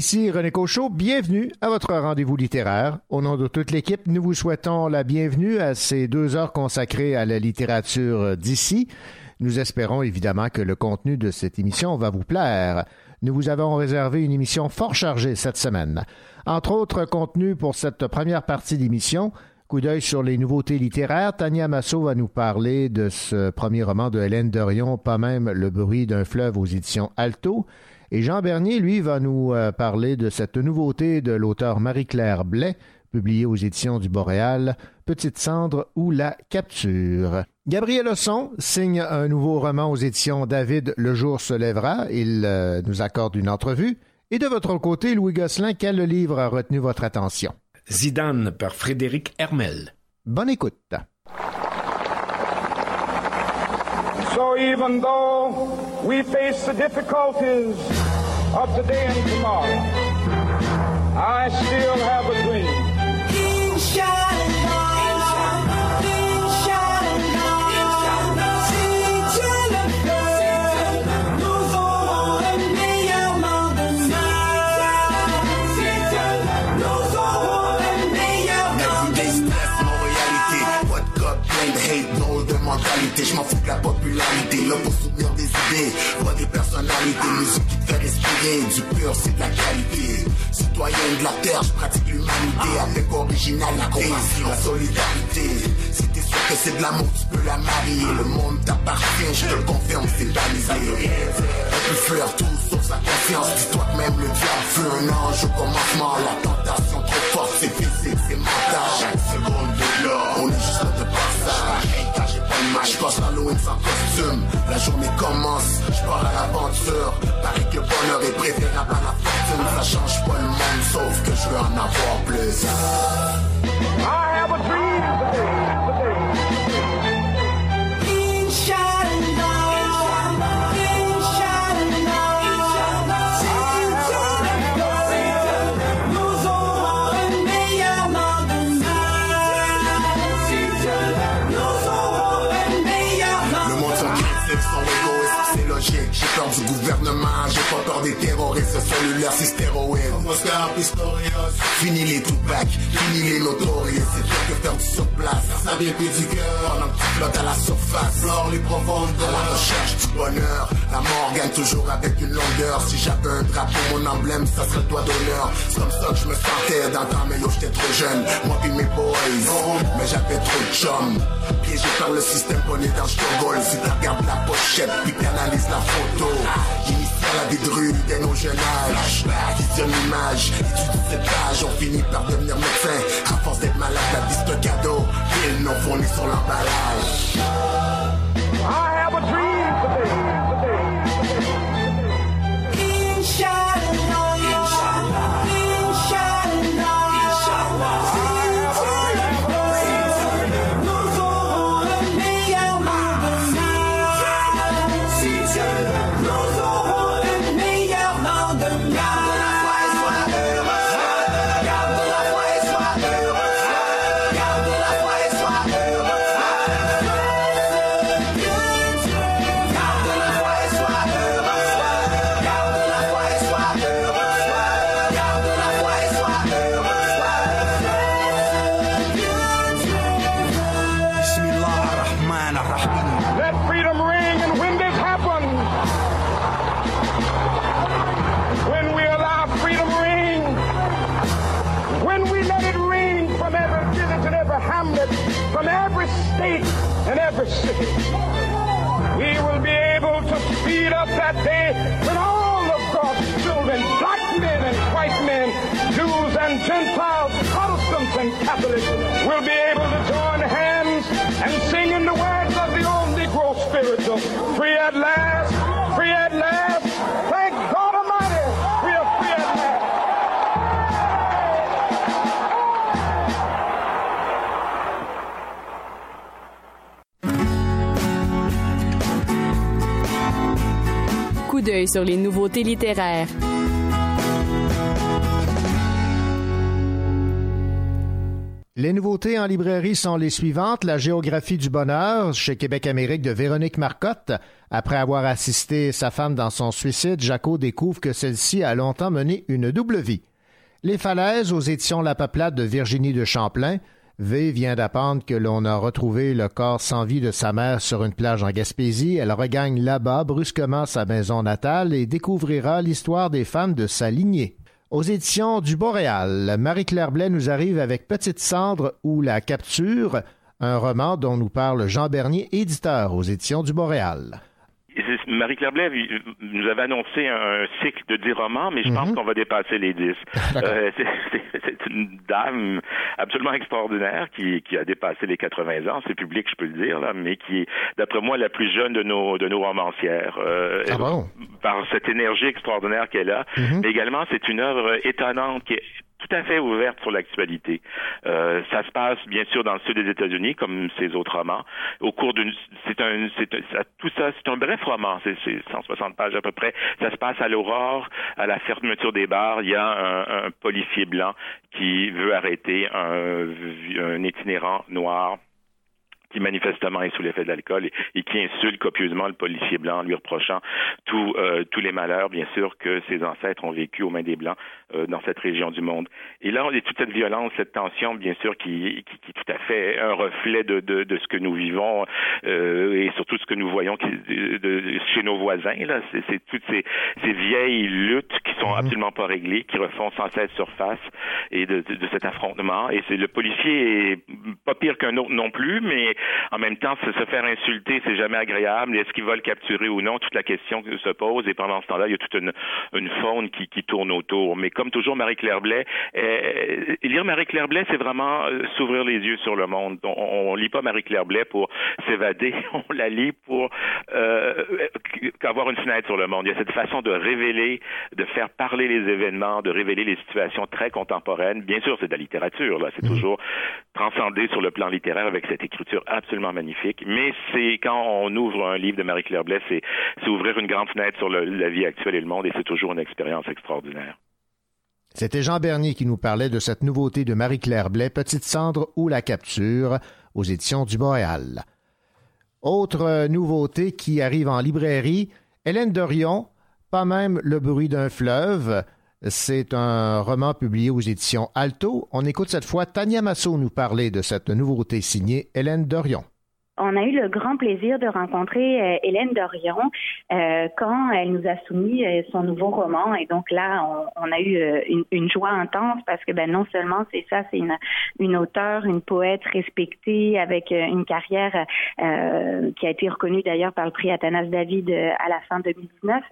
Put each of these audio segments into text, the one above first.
Ici René Cochot, bienvenue à votre rendez-vous littéraire. Au nom de toute l'équipe, nous vous souhaitons la bienvenue à ces deux heures consacrées à la littérature d'ici. Nous espérons évidemment que le contenu de cette émission va vous plaire. Nous vous avons réservé une émission fort chargée cette semaine. Entre autres contenus pour cette première partie d'émission, coup d'œil sur les nouveautés littéraires, Tania Massot va nous parler de ce premier roman de Hélène Dorion, Pas même le bruit d'un fleuve aux éditions Alto. Et Jean Bernier, lui, va nous euh, parler de cette nouveauté de l'auteur Marie-Claire Blais, publiée aux éditions du Boréal, Petite cendre ou La capture. Gabriel Osson signe un nouveau roman aux éditions David Le jour se lèvera. Il euh, nous accorde une entrevue. Et de votre côté, Louis Gosselin, quel livre a retenu votre attention? Zidane par Frédéric Hermel. Bonne écoute. Even though we face the difficulties of today and tomorrow, I still have a dream. Je m'en fous de la popularité, là pour soutenir des idées, pas des personnalités, musique qui te fait respirer, du pur c'est de la qualité. Citoyen de la terre, je pratique l'humanité avec originalité, la solidarité. Si t'es sûr que c'est de l'amour, tu peux la marier, le monde t'appartient, je te le confirme, c'est balisé. On peut faire tout sauf sa confiance, dis-toi que même le diable fut un ange au commencement, la tentation trop forte, c'est physique, c'est mental. Je passe l'Halloween sans costume, la journée commence, je pars à l'aventure. Pareil que bonheur est préférable à la fortune, ça change pas le monde, sauf que je veux en avoir plus. I have a dream cellulaires, c'est stéroïdes. Fini les Tupac, fini les notoriés, c'est toi que faire du surplace. Ça vient plus du cœur, à la surface. Flore les profondeurs, la recherche du bonheur. La mort gagne toujours avec une longueur. Si j'avais un drapeau, mon emblème, ça serait doigt d'honneur. C'est comme ça que je me sentais dans temps, mais yo, j'étais trop jeune. Moi puis mes boys, mais j'avais trop de chum. Piégé par le système est dans le Si tu regardes la pochette, puis t'analyses la photo. Initial à des druides dès nos jeunes âges. Visionne l'image, étudie cette page, on finit par devenir médecin. À force d'être malade, la un cadeau. Ils n'ont fourni sur l'emballage. Sur les nouveautés littéraires. Les nouveautés en librairie sont les suivantes. La géographie du bonheur chez Québec Amérique de Véronique Marcotte. Après avoir assisté sa femme dans son suicide, Jaco découvre que celle-ci a longtemps mené une double vie. Les falaises aux éditions La Peuplade de Virginie de Champlain. V vient d'apprendre que l'on a retrouvé le corps sans vie de sa mère sur une plage en Gaspésie. Elle regagne là-bas brusquement sa maison natale et découvrira l'histoire des femmes de sa lignée. Aux éditions du Boréal, Marie-Claire Blais nous arrive avec Petite Cendre ou La Capture, un roman dont nous parle Jean Bernier, éditeur aux éditions du Boréal. Marie-Claire Blais nous avait annoncé un cycle de 10 romans, mais je pense mhm. qu'on va dépasser les 10. Euh, c'est une dame absolument extraordinaire qui, qui, a dépassé les 80 ans, c'est public, je peux le dire, là, mais qui est, d'après moi, la plus jeune de nos, de nos romancières. Euh, ah bon? Par cette énergie extraordinaire qu'elle a. Mhm. Mais également, c'est une œuvre étonnante qui est tout à fait ouverte sur l'actualité. Euh, ça se passe bien sûr dans le sud des États-Unis, comme ses autres romans. Au cours d'une, c'est un, c'est tout ça, c'est un bref roman, c'est, 160 pages à peu près. Ça se passe à l'aurore, à la fermeture des bars. Il y a un, un policier blanc qui veut arrêter un, un itinérant noir qui manifestement est sous l'effet de l'alcool et, qui insulte copieusement le policier blanc en lui reprochant tous euh, tous les malheurs, bien sûr, que ses ancêtres ont vécu aux mains des Blancs euh, dans cette région du monde. Et là, on est toute cette violence, cette tension, bien sûr, qui, qui, qui est tout à fait un reflet de, de, de ce que nous vivons euh, et surtout ce que nous voyons qui, de, chez nos voisins. Là, c'est toutes ces, ces vieilles luttes qui sont mhm. absolument pas réglées, qui refont sans cesse surface et de, de, cet affrontement. Et c'est le policier est pas pire qu'un autre non plus, mais en même temps, se faire insulter, c'est jamais agréable. Est-ce qu'il va le capturer ou non Toute la question se pose. Et pendant ce temps-là, il y a toute une, une faune qui, qui tourne autour. Mais comme toujours, Marie-Claire Blais, euh, lire Marie-Claire Blais, c'est vraiment euh, s'ouvrir les yeux sur le monde. On, on lit pas Marie-Claire Blais pour s'évader, on la lit pour euh, avoir une fenêtre sur le monde. Il y a cette façon de révéler, de faire parler les événements, de révéler les situations très contemporaines. Bien sûr, c'est de la littérature, là. C'est mmh. toujours transcendé sur le plan littéraire avec cette écriture absolument magnifique. Mais c'est quand on ouvre un livre de Marie-Claire Blais, c'est ouvrir une grande fenêtre sur la vie actuelle et le monde, et c'est toujours une expérience extraordinaire. C'était Jean Bernier qui nous parlait de cette nouveauté de Marie-Claire Blais, Petite cendre ou La Capture, aux éditions du Boréal. Autre nouveauté qui arrive en librairie, Hélène Dorion, Pas même le bruit d'un fleuve. C'est un roman publié aux éditions Alto. On écoute cette fois Tania Massot nous parler de cette nouveauté signée Hélène Dorion on a eu le grand plaisir de rencontrer euh, Hélène Dorion euh, quand elle nous a soumis euh, son nouveau roman. Et donc là, on, a eu une, joie intense parce que ben non seulement c'est ça, c'est une, une auteure, une poète respectée avec une carrière qui a été reconnue d'ailleurs par le prix Athanas David à la fin 2019,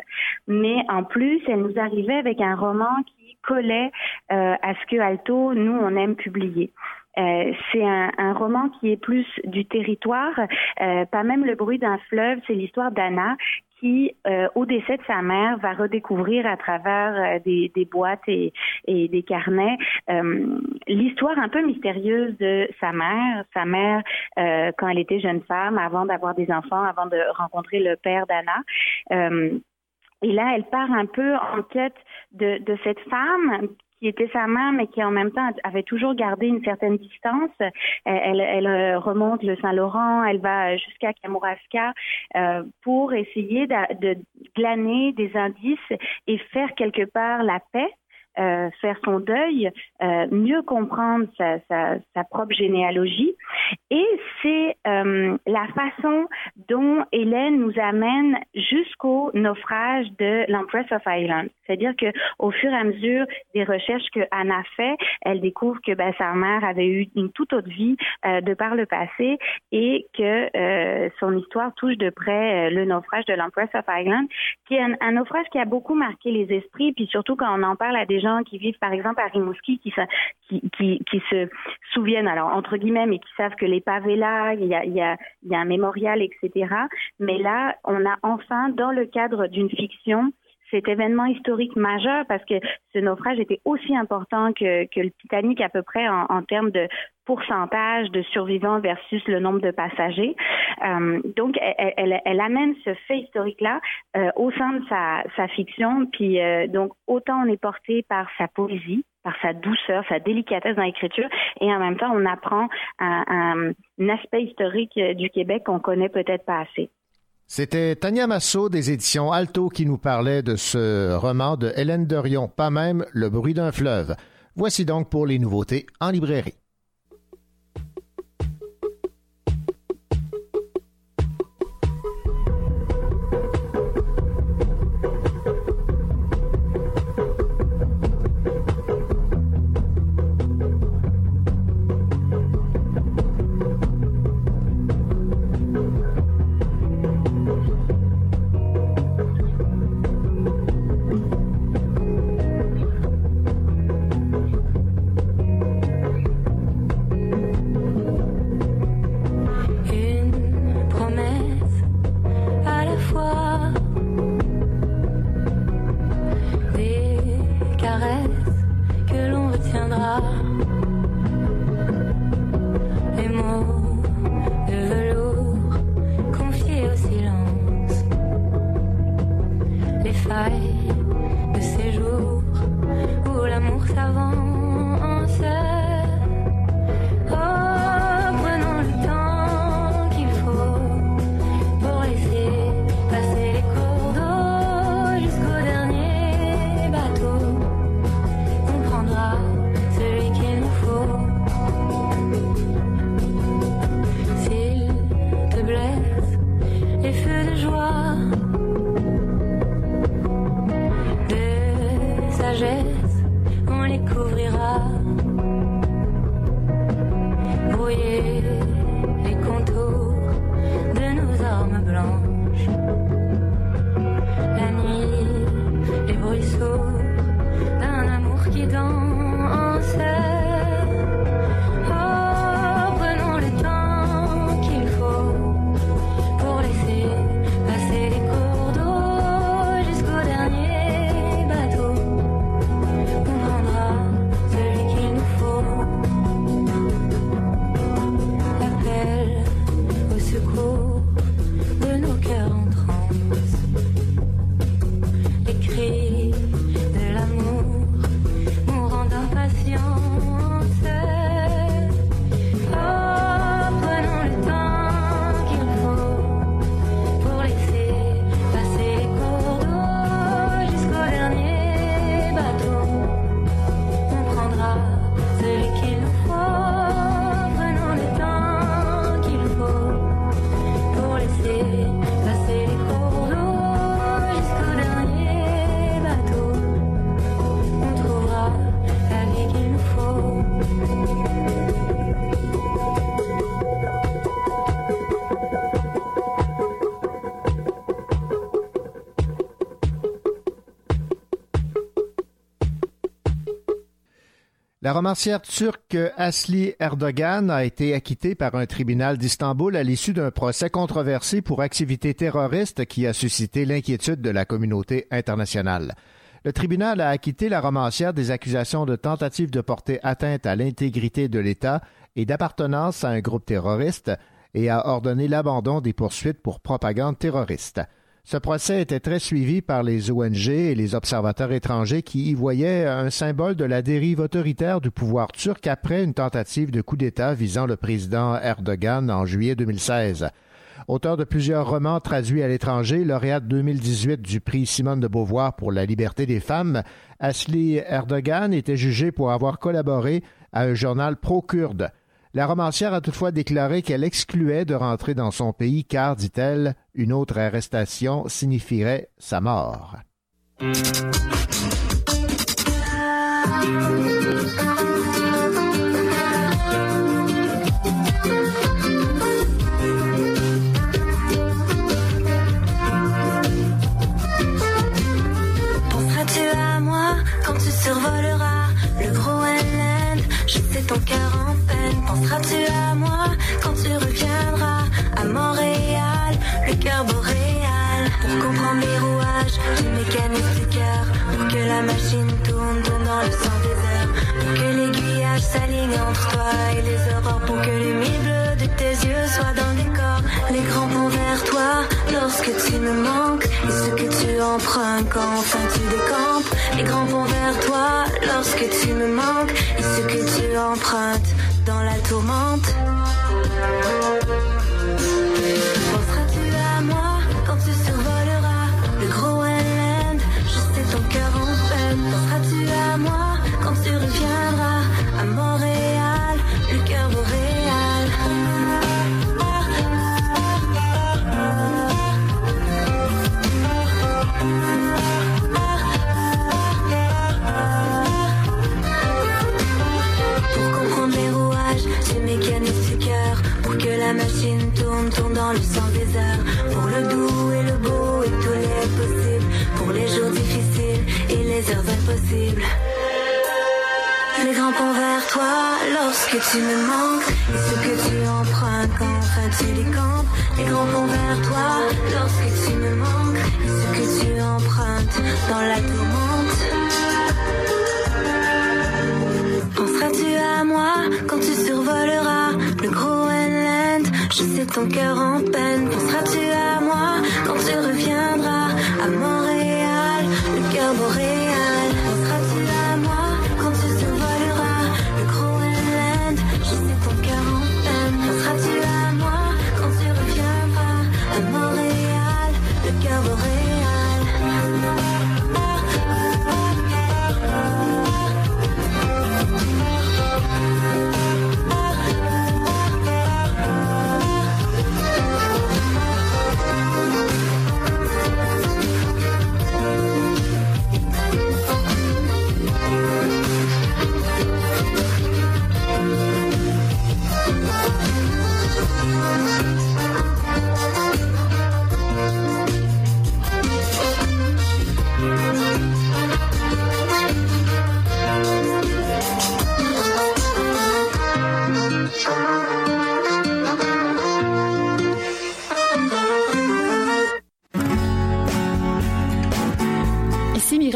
mais en plus, elle nous arrivait avec un roman qui collait à ce que Alto, nous, on aime publier. Euh, c'est un, un, roman qui est plus du territoire, euh, pas même le bruit d'un fleuve, c'est l'histoire d'Anna qui, euh, au décès de sa mère, va redécouvrir à travers des, des, boîtes et, et, des carnets l'histoire un peu mystérieuse de sa mère, sa mère quand elle était jeune femme, avant d'avoir des enfants, avant de rencontrer le père d'Anna. et là, elle part un peu en quête de, de cette femme qui était sa mère, mais qui en même temps avait toujours gardé une certaine distance. Euh, elle, elle, euh, remonte le Saint-Laurent, elle va jusqu'à Kamouraska euh, pour essayer de, de glaner des indices et faire quelque part la paix euh, faire son deuil, euh, mieux comprendre sa, propre généalogie. Et c'est euh, la façon dont Hélène nous amène jusqu'au naufrage de l'Empress of Ireland. C'est-à-dire que au fur et à mesure des recherches que Anna fait, elle découvre que ben, sa mère avait eu une toute autre vie de par le passé et que son histoire touche de près le naufrage de l'Empress of Ireland, qui est un, un, naufrage qui a beaucoup marqué les esprits, puis surtout quand on en parle à des gens qui vivent par exemple à Rimouski qui se, souviennent, alors entre guillemets, mais qui savent que l'épave est là, y, a, il y a un mémorial, etc. Mais là, on a enfin, dans le cadre d'une fiction, cet événement historique majeur parce que ce naufrage était aussi important que, que le Titanic à peu près en, en termes de pourcentage de survivants versus le nombre de passagers. Euh, donc, elle, elle, elle, amène ce fait historique-là euh, au sein de sa, sa fiction. Puis, euh, donc, autant on est porté par sa poésie, par sa douceur, sa délicatesse dans l'écriture, et en même temps, on apprend un, un, un aspect historique du Québec qu'on connaît peut-être pas assez. C'était Tania Massot des éditions Alto qui nous parlait de ce roman de Hélène Dorion, pas même Le bruit d'un fleuve. Voici donc pour les nouveautés en librairie. La romancière turque Asli Erdogan a été acquittée par un tribunal d'Istanbul à l'issue d'un procès controversé pour activité terroriste qui a suscité l'inquiétude de la communauté internationale. Le tribunal a acquitté la romancière des accusations de tentative de porter atteinte à l'intégrité de l'État et d'appartenance à un groupe terroriste et a ordonné l'abandon des poursuites pour propagande terroriste. Ce procès était très suivi par les ONG et les observateurs étrangers qui y voyaient un symbole de la dérive autoritaire du pouvoir turc après une tentative de coup d'État visant le président Erdogan en juillet 2016. Auteur de plusieurs romans traduits à l'étranger, lauréate 2018 du prix Simone de Beauvoir pour la liberté des femmes, Asli Erdogan était jugé pour avoir collaboré à un journal pro-kurde. La romancière a toutefois déclaré qu'elle excluait de rentrer dans son pays car, dit-elle, une autre arrestation signifierait sa mort. Penseras-tu à moi quand tu survoleras le Groenland Je sais ton cœur peine. Penseras-tu à moi quand tu reviendras? À Montréal, le cœur boréal Pour comprendre les rouages du mécanisme la machine tourne, tourne dans le sens des heures. Pour que l'aiguillage s'aligne entre toi et les aurores. Pour que les mille bleus de tes yeux soient dans le décor. Les grands ponts vers toi lorsque tu me manques. Et ce que tu empruntes quand enfin tu décampes. Les grands ponts vers toi lorsque tu me manques. Et ce que tu empruntes dans la tourmente. Le sens des heures. Pour le doux et le beau et tous les possibles. Pour les jours difficiles et les heures impossibles. Les grands ponts vers toi lorsque tu me manques Et ce que tu empruntes quand enfin tu décampes. Les grands ponts vers toi lorsque tu me manques Et ce que tu empruntes dans la tourmente. Penseras-tu à moi quand tu survoleras Je sais ton cœur en peine. Penseras-tu à moi quand tu reviendras? À Montréal, le cœur boréal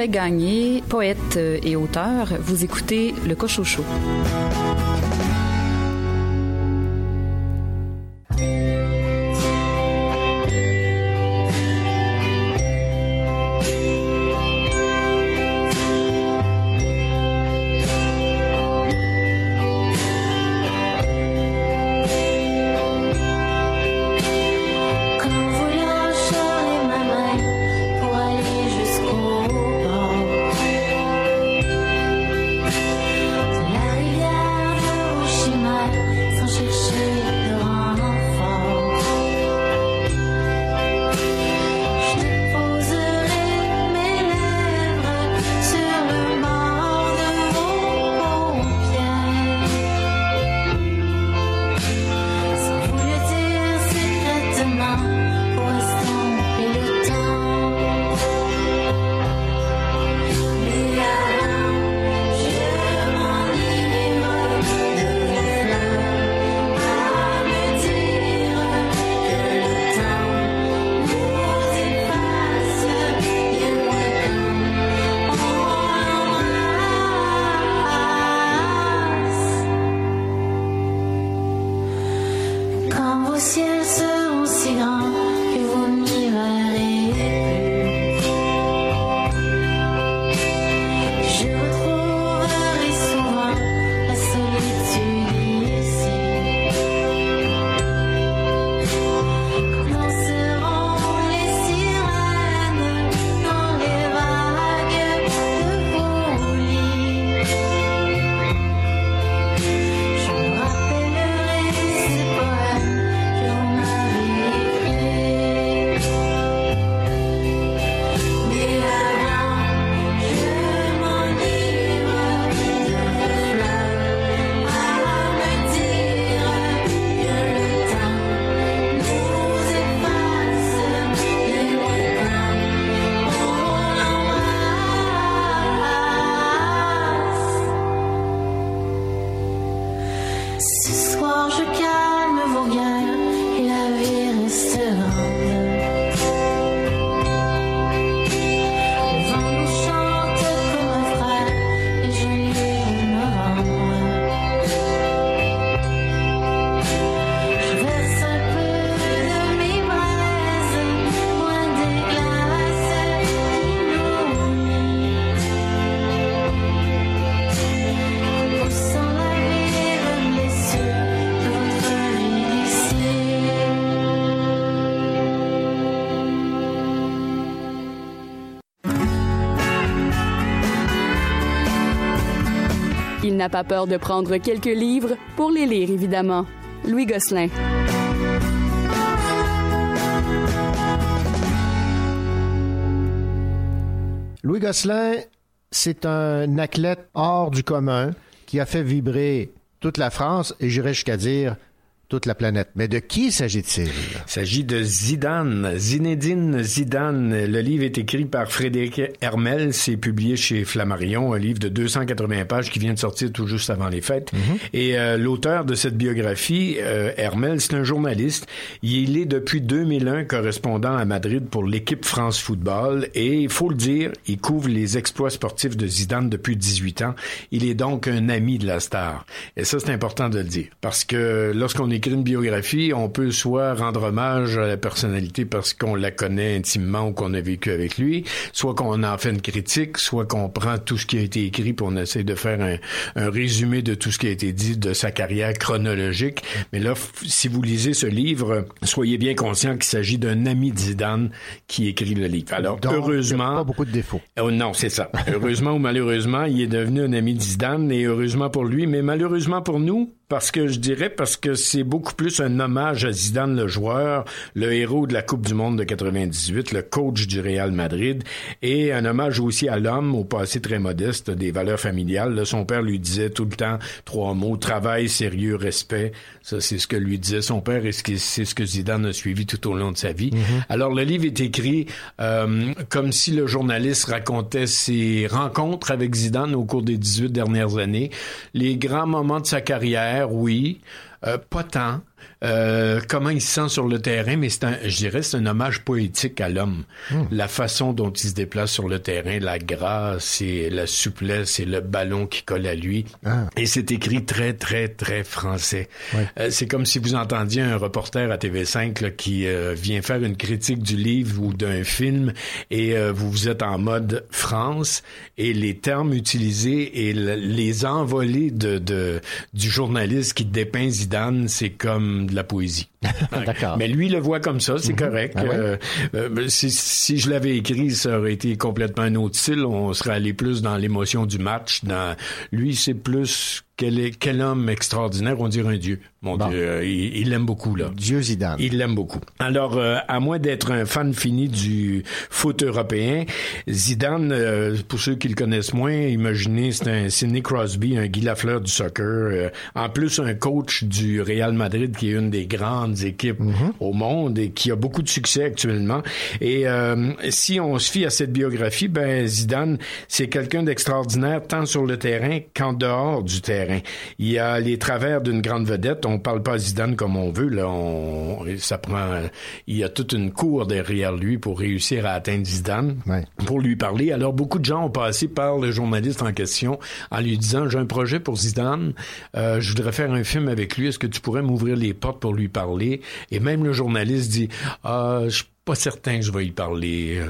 Gagné, poète et auteur. Vous écoutez Le Cochocho. N'a pas peur de prendre quelques livres pour les lire, évidemment. Louis Gosselin. Louis Gosselin, c'est un athlète hors du commun qui a fait vibrer toute la France et j'irais jusqu'à dire toute la planète. Mais de qui s'agit-il? Il s'agit de Zidane, Zinedine Zidane. Le livre est écrit par Frédéric Hermel, c'est publié chez Flammarion, un livre de 280 pages qui vient de sortir tout juste avant les fêtes. Et euh, l'auteur de cette biographie, euh, Hermel, c'est un journaliste. Il est depuis 2001 correspondant à Madrid pour l'équipe France Football et il faut le dire, il couvre les exploits sportifs de Zidane depuis 18 ans. Il est donc un ami de la star. Et ça, c'est important de le dire parce que lorsqu'on écrit une biographie, on peut soit rendre hommage à la personnalité parce qu'on la connaît intimement ou qu'on a vécu avec lui, soit qu'on en fait une critique, soit qu'on prend tout ce qui a été écrit pour on essaie de faire un, un résumé de tout ce qui a été dit de sa carrière chronologique. Mais là, si vous lisez ce livre, soyez bien conscient qu'il s'agit d'un ami de Zidane qui écrit le livre. Alors, Donc, heureusement... Pas beaucoup de défauts. Oh non, c'est ça. heureusement ou malheureusement, il est devenu un ami de Zidane et heureusement pour lui, mais malheureusement pour nous, parce que je dirais parce que c'est beaucoup plus un hommage à Zidane le joueur, le héros de la Coupe du monde de 98, le coach du Real Madrid et un hommage aussi à l'homme au passé très modeste, des valeurs familiales. Là, son père lui disait tout le temps trois mots travail, sérieux, respect. Ça c'est ce que lui disait son père et c'est ce que Zidane a suivi tout au long de sa vie. Alors le livre est écrit euh, comme si le journaliste racontait ses rencontres avec Zidane au cours des 18 dernières années, les grands moments de sa carrière, oui, euh, pas tant. Euh, comment il se sent sur le terrain, mais c'est un, je dirais, c'est un hommage poétique à l'homme. La façon dont il se déplace sur le terrain, la grâce et la souplesse et le ballon qui colle à lui. Ah. Et c'est écrit très, très, très français. Euh, c'est comme si vous entendiez un reporter à TV5 là, qui euh, vient faire une critique du livre ou d'un film et vous vous êtes en mode France et les termes utilisés et le- les envolées de, de du journaliste qui dépeint Zidane, c'est comme de la poésie. D'accord. Mais lui le voit comme ça, c'est correct. Ah? Euh, euh, si, si je l'avais écrit, ça aurait été complètement un autre style. On serait allé plus dans l'émotion du match. Dans lui, c'est plus quel, est, quel homme extraordinaire, on dirait un dieu. Mon Bon. Dieu, euh, il il l'aime beaucoup là. Dieu Zidane. Il l'aime beaucoup. Alors, euh, à moins d'être un fan fini du foot européen, Zidane, euh, pour ceux qui le connaissent moins, imaginez, c'est un Sidney Crosby, un Guy Lafleur du soccer. euh, en plus, un coach du Real Madrid, qui est une des grandes équipes au monde et qui a beaucoup de succès actuellement. Et euh, si on se fie à cette biographie, ben Zidane, c'est quelqu'un d'extraordinaire tant sur le terrain qu'en dehors du terrain. Il y a les travers d'une grande vedette. On parle pas à Zidane comme on veut. Là, on, ça prend. Il y a toute une cour derrière lui pour réussir à atteindre Zidane, Ouais. pour lui parler. Alors beaucoup de gens ont passé par le journaliste en question en lui disant j'ai un projet pour Zidane. Euh, je voudrais faire un film avec lui. Est-ce que tu pourrais m'ouvrir les portes pour lui parler? Et même le journaliste dit ah je suis pas certain que je vais y parler.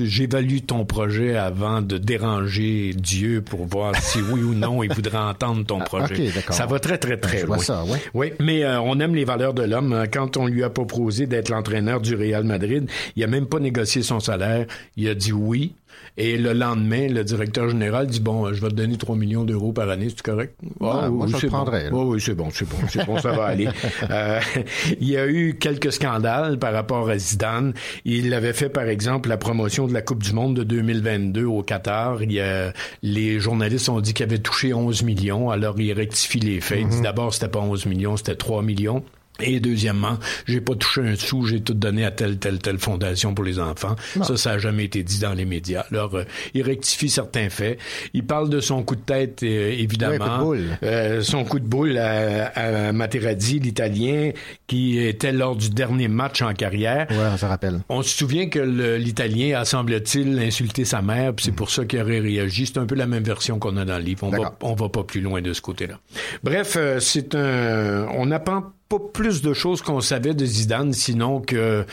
J'évalue ton projet avant de déranger Dieu pour voir si oui ou non il voudrait entendre ton projet. ok, d'accord. ça va très très très loin. ouais. Oui, mais euh, on aime les valeurs de l'homme. Quand on lui a proposé d'être l'entraîneur du Real Madrid, il a même pas négocié son salaire. Il a dit oui. Et le lendemain, le directeur général dit bon, euh, je vais te donner 3 millions d'euros par année, c'est correct? Ouais, moi, je le prendrais, Bon. là. Oui, oui, c'est bon, c'est bon, c'est bon, ça va aller. Euh, il y a eu quelques scandales par rapport à Zidane. Il avait fait, par exemple, la promotion de la Coupe du Monde de 2022 au Qatar. Il y a, les journalistes ont dit qu'il avait touché 11 millions. Alors, il rectifie les faits. Il dit d'abord, c'était pas 11 millions, c'était 3 millions. Et deuxièmement, j'ai pas touché un sou, j'ai tout donné à telle, telle, telle fondation pour les enfants. Ça, ça a jamais été dit dans les médias. Alors, euh, il rectifie certains faits. Il parle de son coup de tête, euh, évidemment. Coup de boule. Euh, son coup de boule à, à Materazzi, l'Italien, qui était lors du dernier match en carrière. Ouais, on se rappelle. On se souvient que l'Italien a, semble-t-il, insulté sa mère, puis c'est pour ça qu'il aurait réagi. C'est un peu la même version qu'on a dans le livre. On va, on va pas plus loin de ce côté-là. Bref, euh, c'est un... On n'apprend pas plus de choses qu'on savait de Zidane, sinon que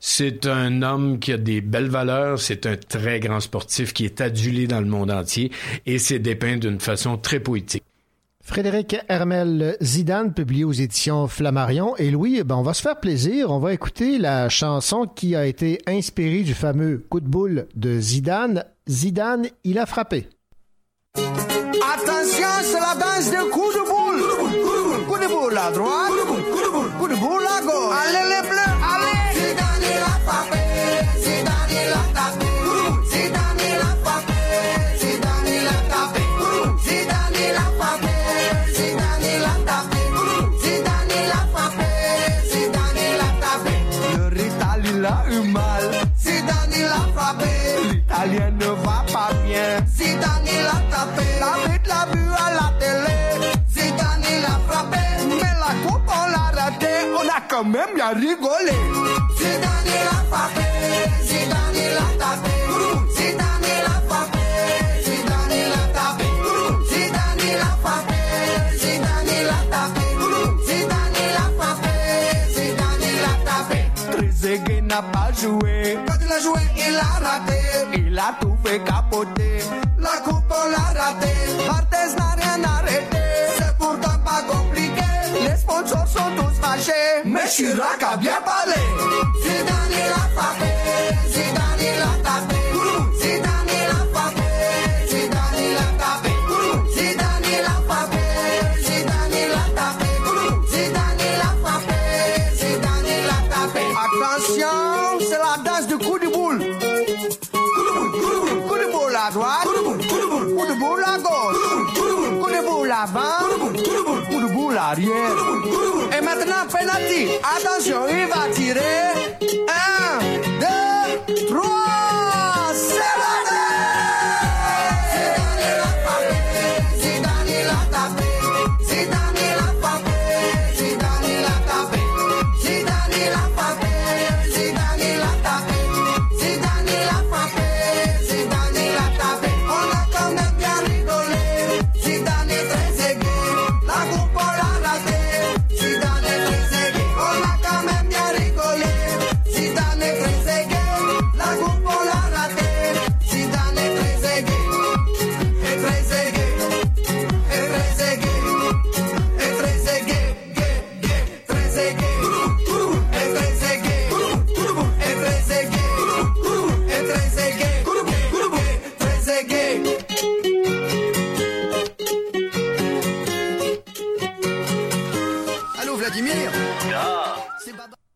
c'est un homme qui a des belles valeurs, c'est un très grand sportif qui est adulé dans le monde entier, et c'est dépeint d'une façon très poétique. Frédéric Hermel Zidane, publié aux éditions Flammarion. Et Louis, ben, on va se faire plaisir. On va écouter la chanson qui a été inspirée du fameux coup de boule de Zidane. Zidane, il a frappé. Attention, c'est la danse de coup de boule. Coup de boule à droite, Allez les bleus, allez. Zidane l'a frappé, Zidane l'a tapé. Zidane l'a frappé, Zidane l'a tapé. Zidane l'a frappé, Zidane l'a tapé. Zidane l'a frappé, Zidane l'a tapé. Le rital il a eu mal. Zidane l'a frappé. L'italien On a quand même bien rigolé. Zidane l'a frappé. Zidane l'a tapé. Zidane l'a frappé. Zidane l'a tapé. Zidane l'a frappé. Zidane l'a tapé. Zidane l'a frappé. Zidane l'a tapé. Trezeguet n'a pas joué. Quand il a joué, il a raté. Il a tout fait capoter. La coupe, on l'a raté. Barthez n'a rien arrêté. C'est pourtant pas compliqué. Les sponsors sont tous Mais Chirac a bien parlé. Boule, coup de boule arrière. Et maintenant, penalty. Attention, il va tirer. Un,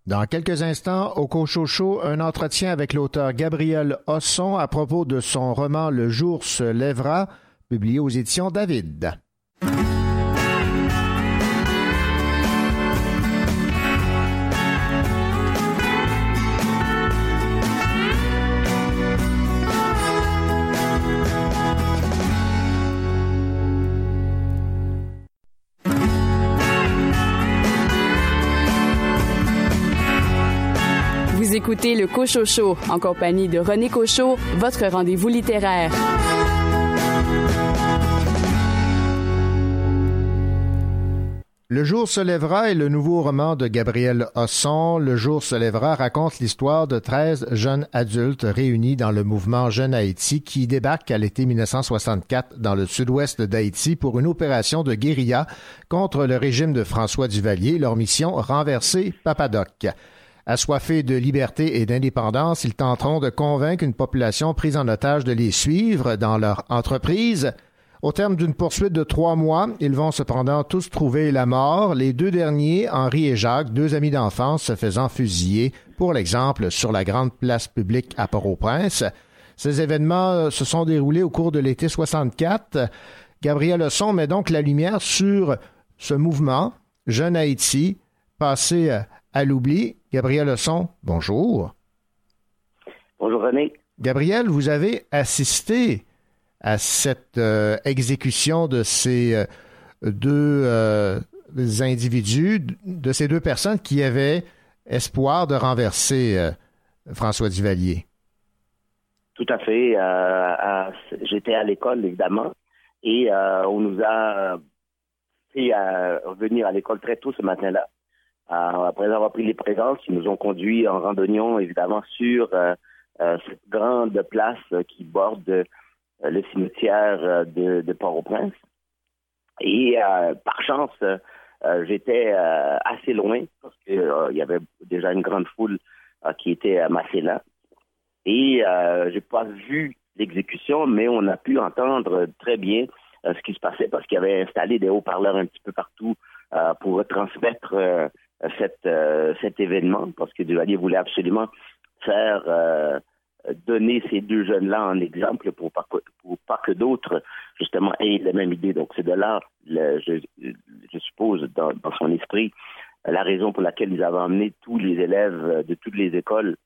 Dans quelques instants, au Cochocho, un entretien avec l'auteur Gabriel Osson à propos de son roman Le jour se lèvera, publié aux éditions David. Écoutez le Cochocho en compagnie de René Cochot, votre rendez-vous littéraire. Le jour se lèvera est le nouveau roman de Gabriel Osson. Le jour se lèvera raconte l'histoire de 13 jeunes adultes réunis dans le mouvement Jeune Haïti qui débarquent à l'été 1964 dans le sud-ouest d'Haïti pour une opération de guérilla contre le régime de François Duvalier. Leur mission, renverser Papadoc. Assoiffés de liberté et d'indépendance, ils tenteront de convaincre une population prise en otage de les suivre dans leur entreprise. Au terme d'une poursuite de trois mois, ils vont cependant tous trouver la mort, les deux derniers, Henri et Jacques, deux amis d'enfance, se faisant fusiller, pour l'exemple, sur la grande place publique à Port-au-Prince. Ces événements euh, se sont déroulés au cours de l'été 64. Gabriel Leçon met donc la lumière sur ce mouvement, Jeune Haïti, passé euh, à l'oubli. Gabriel Leçon, bonjour. Bonjour René. Gabriel, vous avez assisté à cette euh, exécution de ces euh, deux euh, individus, de ces deux personnes qui avaient espoir de renverser François Duvalier. Tout à fait. J'étais à l'école, évidemment, et on nous a fait revenir à l'école très tôt ce matin-là. Euh, après avoir pris les présences, ils nous ont conduits en randonnion, évidemment, sur euh, euh, cette grande place qui borde le cimetière de, Port-au-Prince. Et par chance, j'étais assez loin parce qu'il y avait déjà une grande foule qui était amassée là. Et euh, j'ai pas vu l'exécution, mais on a pu entendre très bien ce qui se passait parce qu'il avait installé des haut-parleurs un petit peu partout pour retransmettre euh, cette, euh, cet événement parce que Duvalier voulait absolument faire euh, donner ces deux jeunes-là en exemple pour pas pour pas que d'autres justement aient la même idée. Donc c'est de là, je, je suppose, dans, dans son esprit, la raison pour laquelle ils avaient emmené tous les élèves euh, de toutes les écoles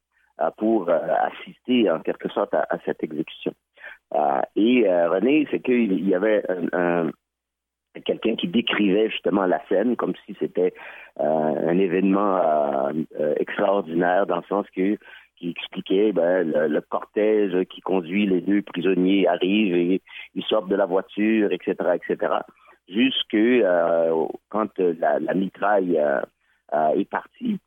euh, pour euh, assister en quelque sorte à, à cette exécution. Euh, et euh, René, c'est qu'il il y avait un, un- quelqu'un qui décrivait justement la scène comme si c'était euh, un événement euh, euh, extraordinaire dans le sens que qui expliquait ben, le, cortège qui conduit les deux prisonniers arrive et ils sortent de la voiture, etc., etc. Jusque euh, quand la, la mitraille euh, euh, est partie.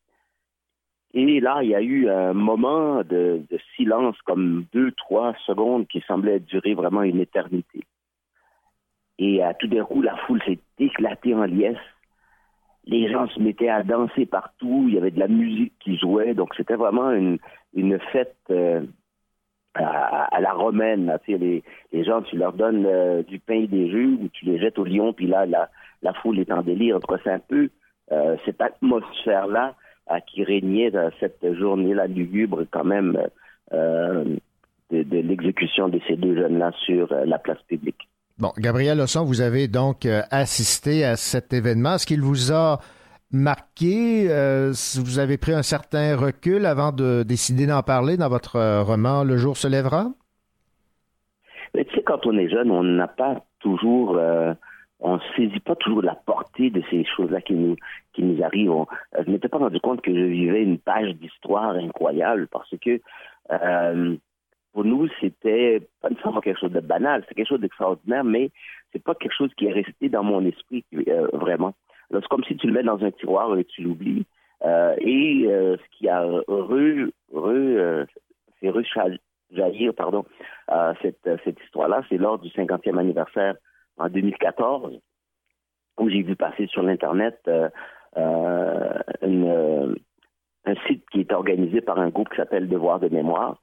Et là, il y a eu un moment de, de silence, comme deux, trois secondes, qui semblait durer vraiment une éternité. Et à tout d'un coup, la foule s'est éclatée en liesse. Les gens se mettaient à danser partout. Il y avait de la musique qui jouait. Donc, c'était vraiment une, une fête euh, à, la romaine. Tu les, gens, tu leur donnes euh, du pain et des jus ou tu les jettes au lion, puis là, la, foule est en délire. C'est un peu euh, cette atmosphère-là euh, qui régnait dans cette journée-là lugubre quand même euh, de, de l'exécution de ces deux jeunes-là sur euh, la place publique. Bon, Gabriel Osson, vous avez donc euh, assisté à cet événement. Est-ce qu'il vous a marqué? euh, vous avez pris un certain recul avant de décider d'en parler dans votre euh, roman Le jour se lèvera? Tu sais, quand on est jeune, on n'a pas toujours, on ne saisit pas toujours la portée de ces choses-là qui nous, qui nous arrivent. Je ne m'étais pas rendu compte que je vivais une page d'histoire incroyable parce que pour nous, c'était pas nécessairement quelque chose de banal, c'est quelque chose d'extraordinaire, mais c'est pas quelque chose qui est resté dans mon esprit euh, vraiment. C'est comme si tu le mets dans un tiroir et tu l'oublies. Euh, et euh, ce qui a re, re, fait rejaillir, pardon, cette, cette histoire-là, c'est lors du 50e anniversaire en 2014, où j'ai vu passer sur l'Internet un site qui est organisé par un groupe qui s'appelle Devoir de mémoire,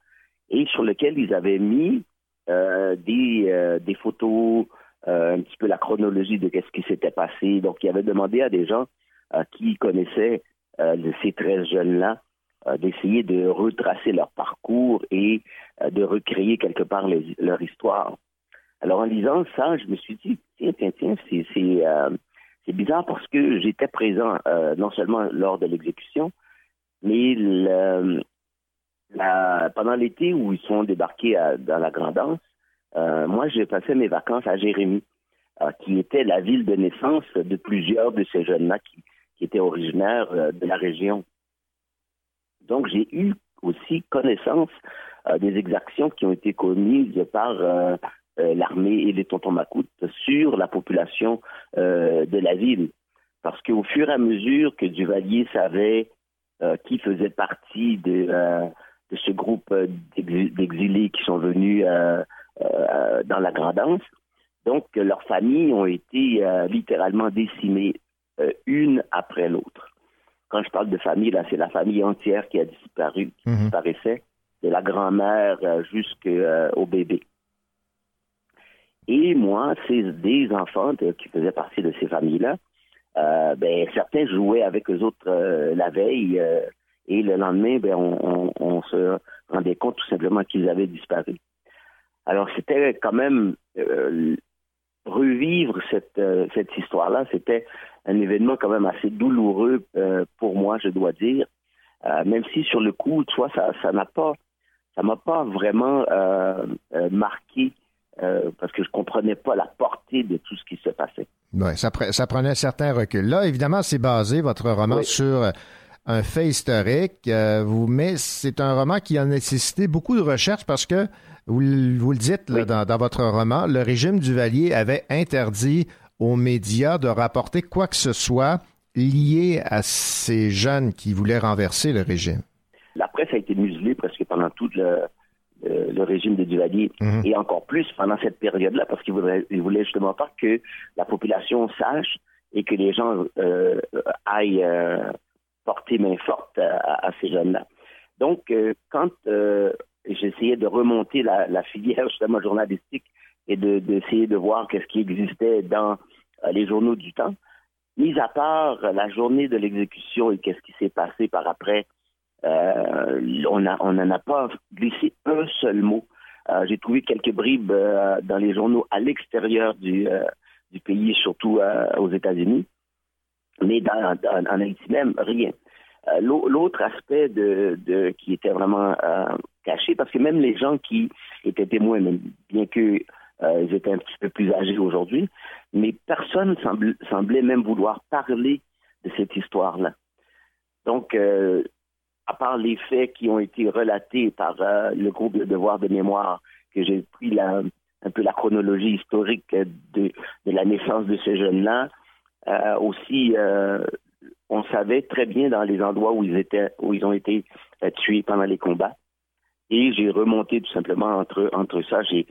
et sur lequel ils avaient mis euh, des, euh, des photos, euh, un petit peu la chronologie de ce qui s'était passé. Donc, ils avaient demandé à des gens euh, qui connaissaient euh, ces 13 jeunes-là euh, d'essayer de retracer leur parcours et de recréer quelque part les- leur histoire. Alors, en lisant ça, je me suis dit, tiens, tiens, tiens, c'est bizarre parce que j'étais présent non seulement lors de l'exécution, mais le- pendant l'été où ils sont débarqués dans la Grandance, euh, moi, j'ai passé mes vacances à Jérémie, euh, qui était la ville de naissance de plusieurs de ces jeunes-là qui, étaient originaires euh, de la région. Donc, j'ai eu aussi connaissance euh, des exactions qui ont été commises par l'armée et les tontons macoutes sur la population de la ville. Parce qu'au fur et à mesure que Duvalier savait qui faisait partie de, de ce groupe euh, d'exi- d'exilés qui sont venus euh, euh, dans la Grandance, donc leurs familles ont été euh, littéralement décimées une après l'autre. Quand je parle de famille, là, c'est la famille entière qui a disparu, qui Mhm. disparaissait, de la grand-mère jusqu'au bébé. Et moi, c'est des enfants de- qui faisaient partie de ces familles-là. Euh, ben, certains jouaient avec eux autres euh, la veille euh, et le lendemain, ben, on, on- on se rendait compte tout simplement qu'ils avaient disparu. Alors, c'était quand même euh, revivre cette, euh, cette histoire-là, c'était un événement quand même assez douloureux euh, pour moi, je dois dire. Même si sur le coup, tu vois, ça, ça n'a pas, ça m'a pas vraiment marqué parce que je comprenais pas la portée de tout ce qui se passait. Ouais, ça, pre- ça prenait un certain recul. Là, évidemment, c'est basé, votre roman, Oui. sur un fait historique, euh, vous, mais c'est un roman qui a nécessité beaucoup de recherche parce que, vous, le- vous le dites là, Oui. dans, dans votre roman, le régime Duvalier avait interdit aux médias de rapporter quoi que ce soit lié à ces jeunes qui voulaient renverser le régime. La presse a été muselée presque pendant tout le, régime de Duvalier Mhm. et encore plus pendant cette période-là parce qu'il voulait, il voulait justement pas que la population sache et que les gens euh, aillent euh, porter main forte à, ces jeunes-là. Donc, euh, quand euh, j'essayais de remonter la, la filière justement journalistique et de- d'essayer de, voir qu'est-ce qui existait dans euh, les journaux du temps. Mis à part la journée de l'exécution et qu'est-ce qui s'est passé par après, on n'en a pas glissé un seul mot. J'ai trouvé quelques bribes dans les journaux à l'extérieur du, du pays, surtout aux États-Unis, mais en Haïti même, rien. Euh, l'au- L'autre aspect de, de- qui était vraiment euh, caché, parce que même les gens qui étaient témoins, même bien que euh, ils étaient un petit peu plus âgés aujourd'hui, mais personne semblait même vouloir parler de cette histoire-là. Donc, euh, à part les faits qui ont été relatés par euh, le groupe de devoir de mémoire, que j'ai pris la, un peu la chronologie historique de, de la naissance de ces jeunes-là, euh, aussi, on savait très bien dans les endroits où ils étaient, où ils ont été euh, tués pendant les combats. Et j'ai remonté tout simplement entre, entre ça, j'ai,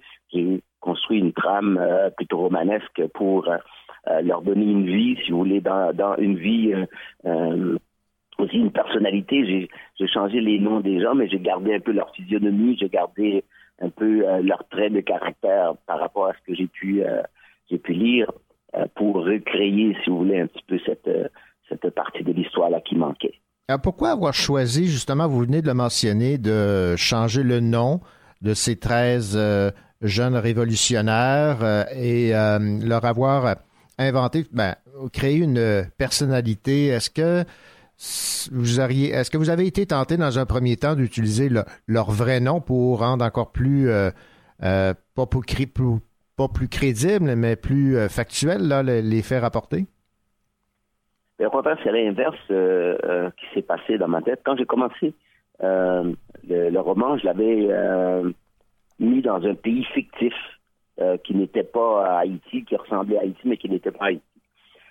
construit une trame euh, plutôt romanesque pour euh, leur donner une vie, si vous voulez, dans, dans une vie, aussi une personnalité. J'ai, changé les noms des gens, mais j'ai gardé un peu leur physionomie, j'ai gardé un peu leurs traits de caractère par rapport à ce que j'ai pu, j'ai pu lire pour recréer, si vous voulez, un petit peu cette, cette partie de l'histoire-là qui manquait. Alors, pourquoi avoir choisi, justement, vous venez de le mentionner, de changer le nom de ces 13 euh, jeunes révolutionnaires euh, et euh, leur avoir inventé, ben, créé une personnalité? Est-ce que vous auriez, est-ce que vous avez été tenté dans un premier temps d'utiliser le- leur vrai nom pour rendre encore plus, euh, euh, pas, plus- crédible, mais plus euh, factuel, là, le- les faits rapportés? Mais au contraire, c'est l'inverse euh, euh, qui s'est passé dans ma tête. Quand j'ai commencé euh, le, roman, je l'avais mis dans un pays fictif qui n'était pas à Haïti, qui ressemblait à Haïti, mais qui n'était pas Haïti.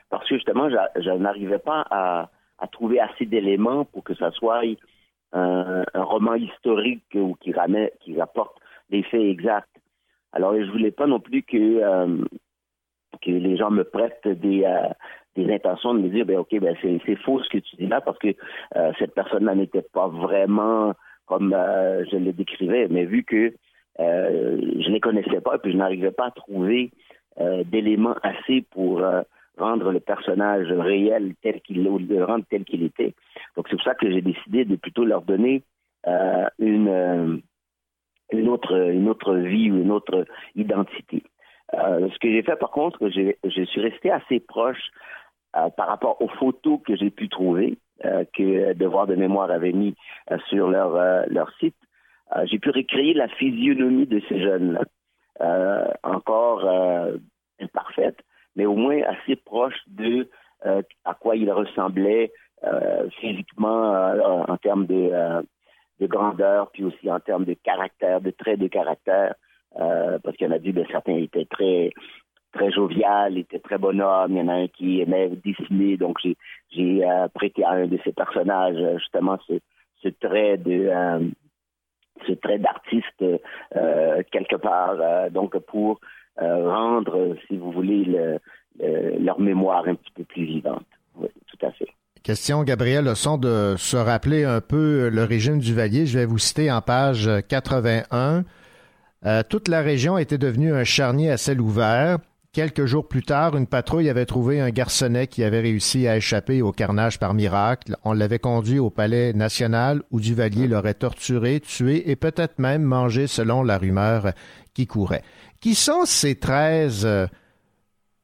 Parce que justement, je n'arrivais pas à, à trouver assez d'éléments pour que ça soit un, roman historique ou qui, ramène, qui rapporte les faits exacts. Alors, je voulais pas non plus que, que les gens me prêtent des, des intentions de me dire, ben ok, ben c'est faux ce que tu dis là parce que euh, cette personne-là n'était pas vraiment comme euh, je le décrivais, mais vu que euh, je ne les connaissais pas et puis je n'arrivais pas à trouver d'éléments assez pour rendre le personnage réel tel qu'il le rendre tel qu'il était. Donc c'est pour ça que j'ai décidé de plutôt leur donner une une autre une autre vie ou une autre identité. Ce que j'ai fait par contre, j'ai- je suis resté assez proche euh, par rapport aux photos que j'ai pu trouver, euh, que Devoir de mémoire avait mis euh, sur leur, euh, leur site. Euh, j'ai pu recréer la physionomie de ces jeunes-là, encore imparfaite, mais au moins assez proche de à quoi ils ressemblaient physiquement en termes de, de grandeur, puis aussi en termes de caractère, de traits de caractère, euh, parce qu'il y en a dit, ben, certains étaient très très jovial, était très bonhomme. Il y en a un qui aimait dessiner, donc j'ai j'ai euh, prêté à un de ces personnages euh, justement ce, trait de euh, ce trait d'artiste quelque part, donc pour rendre, si vous voulez, le- le- leur mémoire un petit peu plus vivante. Oui, tout à fait. Question, Gabriel, le son de se rappeler un peu le régime du Valier. Je vais vous citer en page 81. Euh, toute la région était devenue un charnier à ciel ouvert. Quelques jours plus tard, une patrouille avait trouvé un garçonnet qui avait réussi à échapper au carnage par miracle. On l'avait conduit au palais national où Duvalier l'aurait torturé, tué et peut-être même mangé selon la rumeur qui courait. Qui sont ces 13 euh,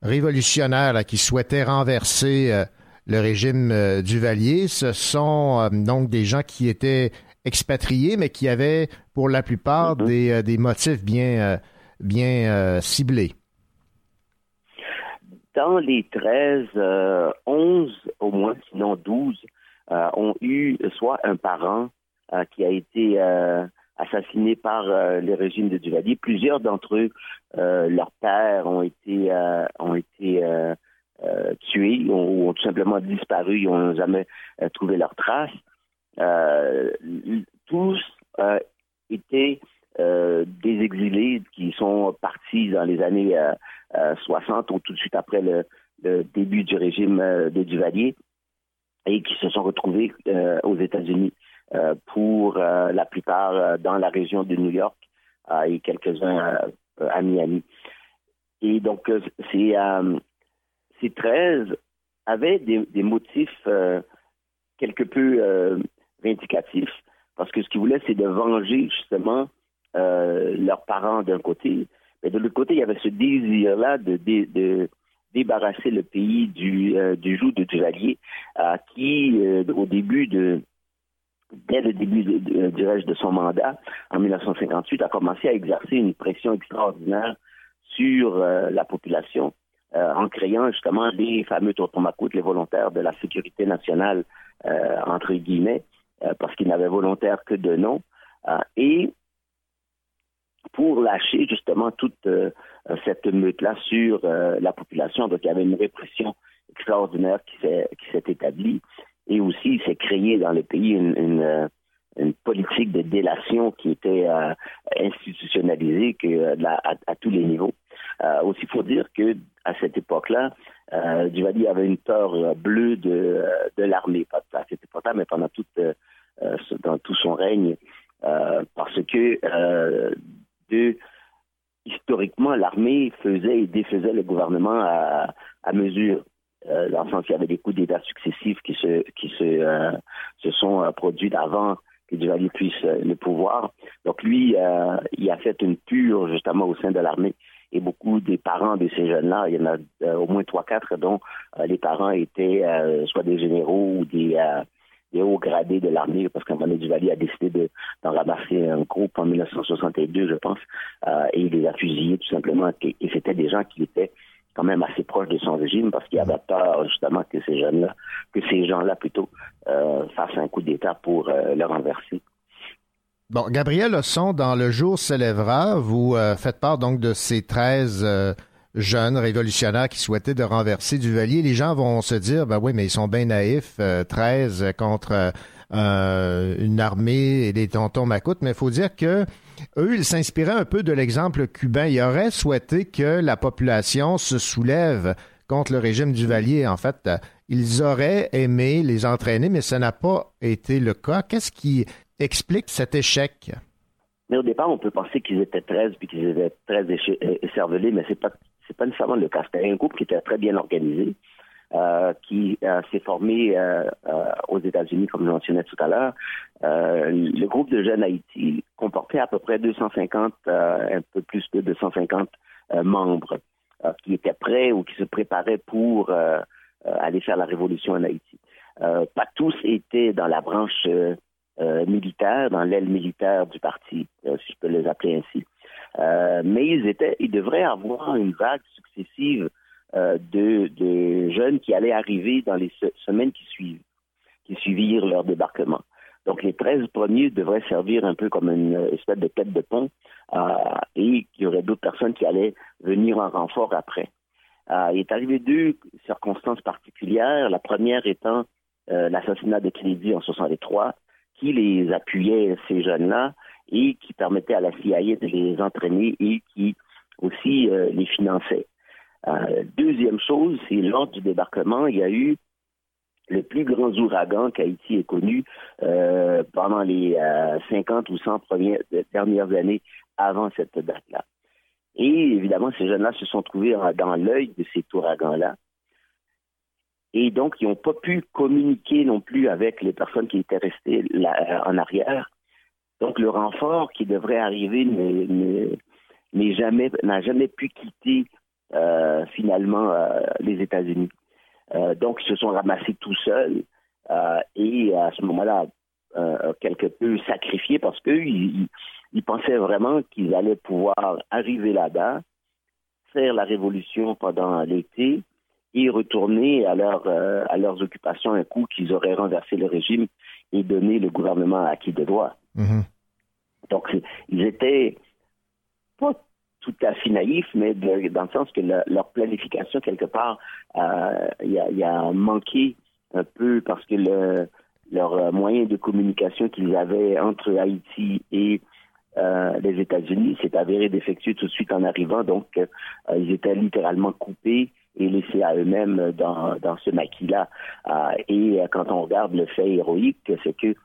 révolutionnaires là, qui souhaitaient renverser euh, le régime euh, Duvalier? Ce sont donc des gens qui étaient expatriés, mais qui avaient pour la plupart des, euh, des motifs bien, bien ciblés. Dans les 13, euh, 11 au moins, sinon 12, euh, ont eu soit un parent euh, qui a été euh, assassiné par euh, le régime de Duvalier. Plusieurs d'entre eux, euh, leurs pères ont été, euh, ont été euh, euh, tués ou ont, tout simplement disparu, ils n'ont jamais trouvé leurs traces. Tous étaient des exilés qui sont partis dans les années euh, euh, 60 ou tout de suite après le, le début du régime euh, de Duvalier et qui se sont retrouvés euh, aux États-Unis euh, pour euh, la plupart euh, dans la région de New York euh, et quelques-uns euh, à Miami. Et donc, euh, ces, euh, ces 13 avaient des, des motifs euh, quelque peu euh, vindicatifs, parce que ce qu'ils voulaient, c'est de venger justement euh, leurs parents d'un côté, mais de l'autre côté, il y avait ce désir-là de, débarrasser le pays du, euh, du joug de Duvalier, euh, qui, euh, au début de, dès le début, de, de, de son mandat, en 1958, a commencé à exercer une pression extraordinaire sur la population en créant justement les fameux Totomacoutes, les volontaires de la sécurité nationale, entre guillemets, parce qu'ils n'avaient volontaire que de nom. Et pour lâcher justement toute euh, cette meute-là sur euh, la population, donc il y avait une répression extraordinaire qui s'est établie. Et aussi, il s'est créé dans le pays une, euh, politique de délation qui était institutionnalisée à, tous les niveaux. Aussi, il faut dire que à cette époque-là, euh, Duvalier avait une peur bleue de, l'armée, pas à cette époque-là, mais pendant toute, dans tout son règne, parce que de, historiquement, l'armée faisait et défaisait le gouvernement à, mesure. Euh, dans le sens qu'il y avait des coups d'État successifs qui se, euh, sont euh, produits avant que Duvalier puisse euh, le pouvoir. Donc lui, il a fait une pure justement au sein de l'armée. Et beaucoup des parents de ces jeunes-là, il y en a au moins trois, quatre dont les parents étaient soit des généraux ou des, des hauts gradés de l'armée, parce qu'à un moment donné, Duvalier a décidé de- d'en ramasser un groupe en 1962, je pense, euh, et il les a fusillés tout simplement. Et, c'était des gens qui étaient quand même assez proches de son régime parce qu'il avait peur justement que ces jeunes-là, que ces gens-là plutôt, euh, fassent un coup d'État pour euh, le renverser. Bon, Gabriel Osson, dans Le jour se lèvera, vous faites part donc de ces 13 euh, jeunes révolutionnaires qui souhaitaient de renverser Duvalier. Les gens vont se dire, ben oui, mais ils sont bien naïfs, euh, 13 contre euh, une armée et des tontons macoutes, mais il faut dire que eux, ils s'inspiraient un peu de l'exemple cubain. Ils auraient souhaité que la population se soulève contre le régime Duvalier. En fait, euh, ils auraient aimé les entraîner, mais ça n'a pas été le cas. Qu'est-ce qui explique cet échec? Mais au départ, on peut penser qu'ils étaient 13 puis qu'ils étaient très euh, écervelés, mais c'est pas c'est pas nécessairement le cas. C'était un groupe qui était très bien organisé, euh, qui euh, s'est formé euh, aux États-Unis, comme je mentionnais tout à l'heure. Le groupe de jeunes Haïti comportait à peu près 250, euh, un peu plus de 250 euh, membres qui étaient prêts ou qui se préparaient pour aller faire la révolution en Haïti. Pas tous étaient dans la branche militaire, dans l'aile militaire du parti, si je peux les appeler ainsi. Euh, mais ils étaient, ils devraient avoir une vague successive euh, de, de jeunes qui allaient arriver dans les se- semaines qui suivent, qui suivirent leur débarquement. Donc les 13 premiers devraient servir un peu comme une espèce de tête de pont euh, et il y aurait d'autres personnes qui allaient venir en renfort après. Euh, il est arrivé deux circonstances particulières. La première étant euh, l'assassinat de Kennedy en 63, qui les appuyait, ces jeunes-là, et qui permettait à la CIA de les entraîner et qui aussi euh, les finançait. Euh, deuxième chose, c'est lors du débarquement, il y a eu le plus grand ouragan qu'Haïti ait connu euh, pendant les euh, 50 ou 100 premières, dernières années avant cette date-là. Et évidemment, ces jeunes-là se sont trouvés dans l'œil de cet ouragan-là. Et donc, ils n'ont pas pu communiquer non plus avec les personnes qui étaient restées en arrière. Donc, le renfort qui devrait arriver n'a jamais pu quitter euh, finalement euh, les États-Unis. Euh, donc, ils se sont ramassés tout seuls et à ce moment-là, quelque peu sacrifiés parce qu'eux, ils, pensaient vraiment qu'ils allaient pouvoir arriver là-bas, faire la révolution pendant l'été et retourner à, à leurs occupations un coup qu'ils auraient renversé le régime et donné le gouvernement à qui de droit. Donc, c'est- ils étaient pas tout à fait naïfs, mais dans le sens que le- leur planification, quelque part, euh, il y, a, manqué un peu parce que le, leur euh, moyen de communication qu'ils avaient entre Haïti et euh, les États-Unis s'est avéré défectueux tout de suite en arrivant. Donc, ils étaient littéralement coupés et laissés à eux-mêmes dans, dans ce maquis-là. Et quand on regarde le fait héroïque, c'est que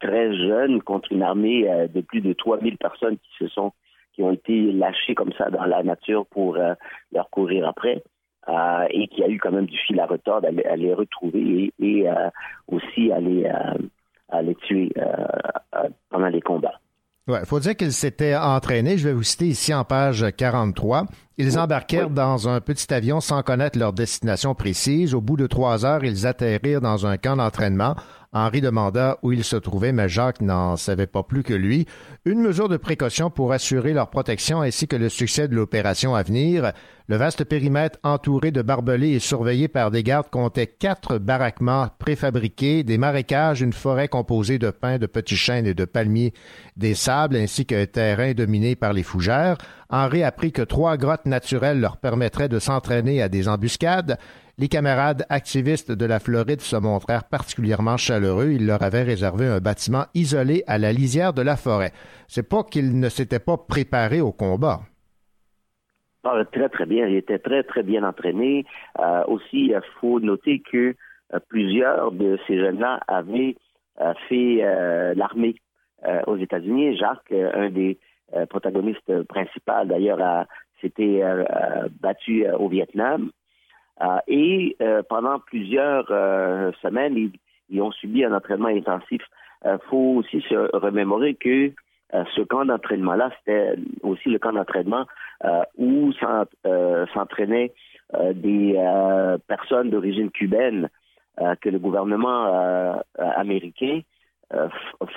très jeune contre une armée euh, de plus de 3000 personnes qui se sont qui ont été lâchées comme ça dans la nature pour euh, leur courir après. Euh, et qui a eu quand même du fil à retordre à, les- à les retrouver et, et, euh, aussi à les, euh, à les tuer euh, euh, pendant les combats. Ouais, faut dire qu'ils s'étaient entraînés. Je vais vous citer ici en page 43. Ils embarquèrent dans un petit avion sans connaître leur destination précise. Au bout de trois heures, ils atterrirent dans un camp d'entraînement. Henri demanda où ils se trouvaient, mais Jacques n'en savait pas plus que lui. Une mesure de précaution pour assurer leur protection ainsi que le succès de l'opération à venir. Le vaste périmètre entouré de barbelés et surveillé par des gardes comptait quatre baraquements préfabriqués, des marécages, une forêt composée de pins, de petits chênes et de palmiers, des sables ainsi qu'un terrain dominé par les fougères. Henri apprit que trois grottes naturelles leur permettraient de s'entraîner à des embuscades. Les camarades activistes de la Floride se montrèrent particulièrement chaleureux. Ils leur avaient réservé un bâtiment isolé à la lisière de la forêt. C'est pas qu'ils ne s'étaient pas préparés au combat. Ah, très, très bien. Il était très, très bien entraîné. Euh, aussi, il faut noter que euh, plusieurs de ces jeunes-là avaient euh, fait l'armée aux États-Unis. Jacques, un des protagonistes principaux, d'ailleurs, s'était battu au Vietnam. Euh, et euh, pendant plusieurs euh, semaines, ils, ils ont subi un entraînement intensif. Il faut aussi se remémorer que ce camp d'entraînement-là, c'était aussi le camp d'entraînement où s'en- s'entraînaient des personnes d'origine cubaine que le gouvernement américain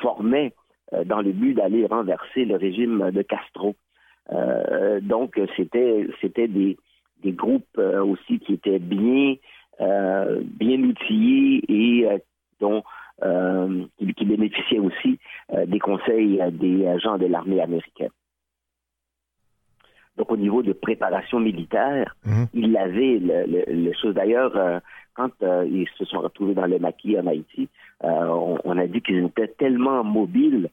formait dans le but d'aller renverser le régime de Castro. Donc, c'était c'était des, des groupes euh, aussi qui étaient bien euh, bien outillés et euh, dont qui, qui bénéficiaient aussi des conseils des agents de l'armée américaine. Donc, au niveau de préparation militaire, ils l'avaient, le, le, le chose d'ailleurs, euh, quand euh, ils se sont retrouvés dans le maquis en Haïti, euh, on, on a dit qu'ils étaient tellement mobiles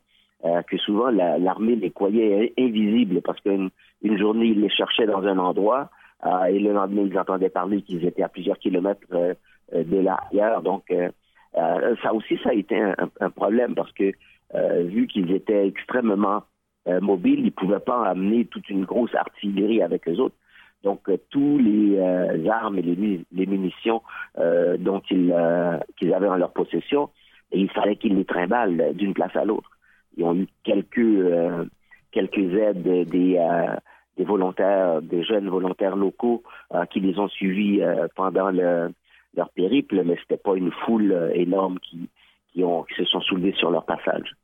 que souvent la- l'armée les croyait invisibles parce qu'une une journée, ils les cherchaient dans un endroit et le lendemain, ils entendaient parler qu'ils étaient à plusieurs kilomètres euh, euh, de là ailleurs. Donc, euh, euh, ça aussi, ça a été un, problème parce que euh, vu qu'ils étaient extrêmement euh, mobiles, ils pouvaient pas amener toute une grosse artillerie avec eux autres. Donc, euh, tous les euh, armes et les, mu- les munitions euh, dont ils, euh, qu'ils avaient en leur possession, il fallait qu'ils les trimballent euh, d'une place à l'autre. Ils ont eu quelques euh, quelques aides des euh, des volontaires, des jeunes volontaires locaux euh, qui les ont suivis euh, pendant le, leur périple, mais c'était pas une foule euh, énorme qui qui ont qui se sont soulevés sur leur passage.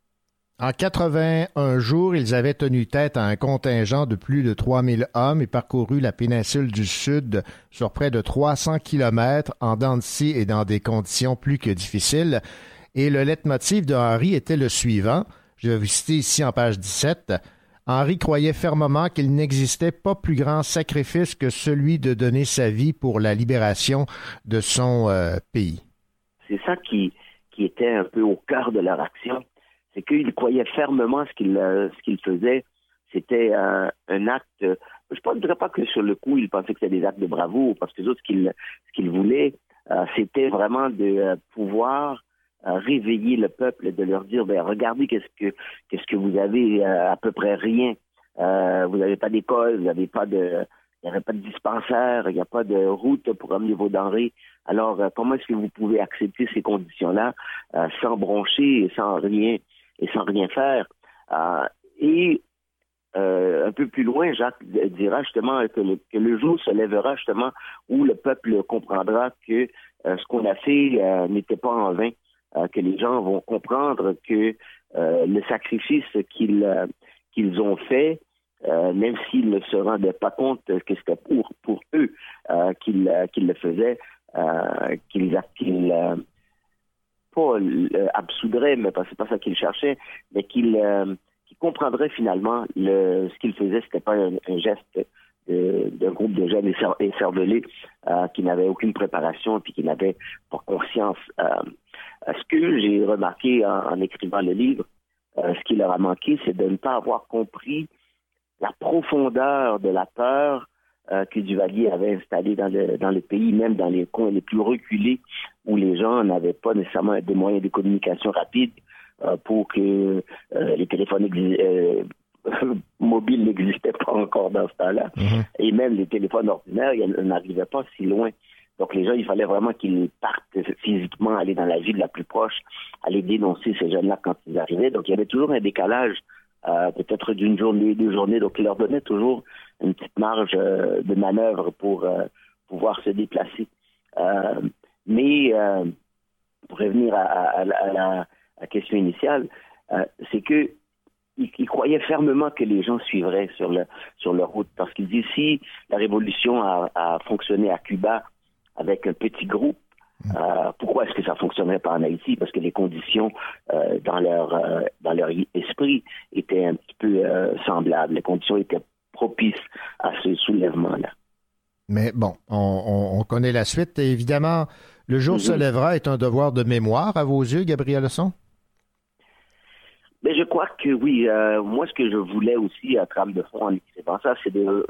En 81 jours, ils avaient tenu tête à un contingent de plus de 3000 hommes et parcouru la péninsule du Sud sur près de 300 kilomètres en dents de scie et dans des conditions plus que difficiles. Et le leitmotiv de Henri était le suivant. Je vais vous citer ici en page 17. Henri croyait fermement qu'il n'existait pas plus grand sacrifice que celui de donner sa vie pour la libération de son euh, pays. C'est ça qui, était un peu au cœur de leur action. C'est qu'ils croyaient fermement ce qu'ils euh, faisaient. C'était un acte. Je ne dirais pas que sur le coup, ils pensaient que c'était des actes de bravoure, parce que ce qu'ils qu'ils voulaient, euh, c'était vraiment de pouvoir réveiller le peuple de leur dire ben, regardez qu'est-ce que qu'est-ce que vous avez euh, à peu près rien. Euh, vous n'avez pas d'école, vous n'avez pas de il n'y pas de dispensaire, il n'y a pas de route pour amener vos denrées. Alors, euh, comment est-ce que vous pouvez accepter ces conditions-là euh, sans broncher et sans rien et sans rien faire? Euh, Et euh, un peu plus loin, Jacques dira justement que le, que le jour se lèvera justement où le peuple comprendra que ce qu'on a fait n'était pas en vain, euh, que les gens vont comprendre que euh, le sacrifice qu'ils euh, qu'ils ont fait, euh, même s'ils ne se rendaient pas compte que c'était pour pour eux qu'ils qu'ils le faisaient, qu'ils euh, pas absoudraient, mais c'est pas ça qu'ils cherchaient, mais qu'ils qu'ils comprendraient finalement le ce qu'ils faisaient, c'était pas un, geste d'un groupe de jeunes écer- écervelés euh, qui n'avaient aucune préparation et puis qui n'avaient pas conscience. Ce que j'ai remarqué en, en écrivant le livre, euh, ce qui leur a manqué, c'est de ne pas avoir compris la profondeur de la peur euh, que Duvalier avait installée dans le, dans le pays, même dans les coins les plus reculés où les gens n'avaient pas nécessairement des moyens de communication rapides euh, pour que les téléphones mobiles n'existaient pas encore dans ce temps-là. Et même les téléphones ordinaires, ils n'arrivaient pas si loin. Donc les gens, il fallait vraiment qu'ils partent physiquement, aller dans la ville la plus proche, aller dénoncer ces jeunes-là quand ils arrivaient. Donc il y avait toujours un décalage, euh, peut-être d'une journée, deux journées. Donc il leur donnait toujours une petite marge euh, de manœuvre pour euh, pouvoir se déplacer. Mais pour revenir à, la- question initiale, c'est que il, il croyait fermement que les gens suivraient sur, le, sur leur route. Parce qu'il dit si la révolution a fonctionné à Cuba avec un petit groupe, euh, pourquoi est-ce que ça fonctionnerait pas en Haïti? Parce que les conditions euh, dans leur euh, dans leur esprit étaient un petit peu semblables. Les conditions étaient propices à ce soulèvement-là. Mais bon, on, on- on connaît la suite. Et évidemment, le jour se lèvera est un devoir de mémoire à vos yeux, Gabriel Leçon? Mais je crois que oui. moi, ce que je voulais aussi à trame de fond en écrivant ça, c'est de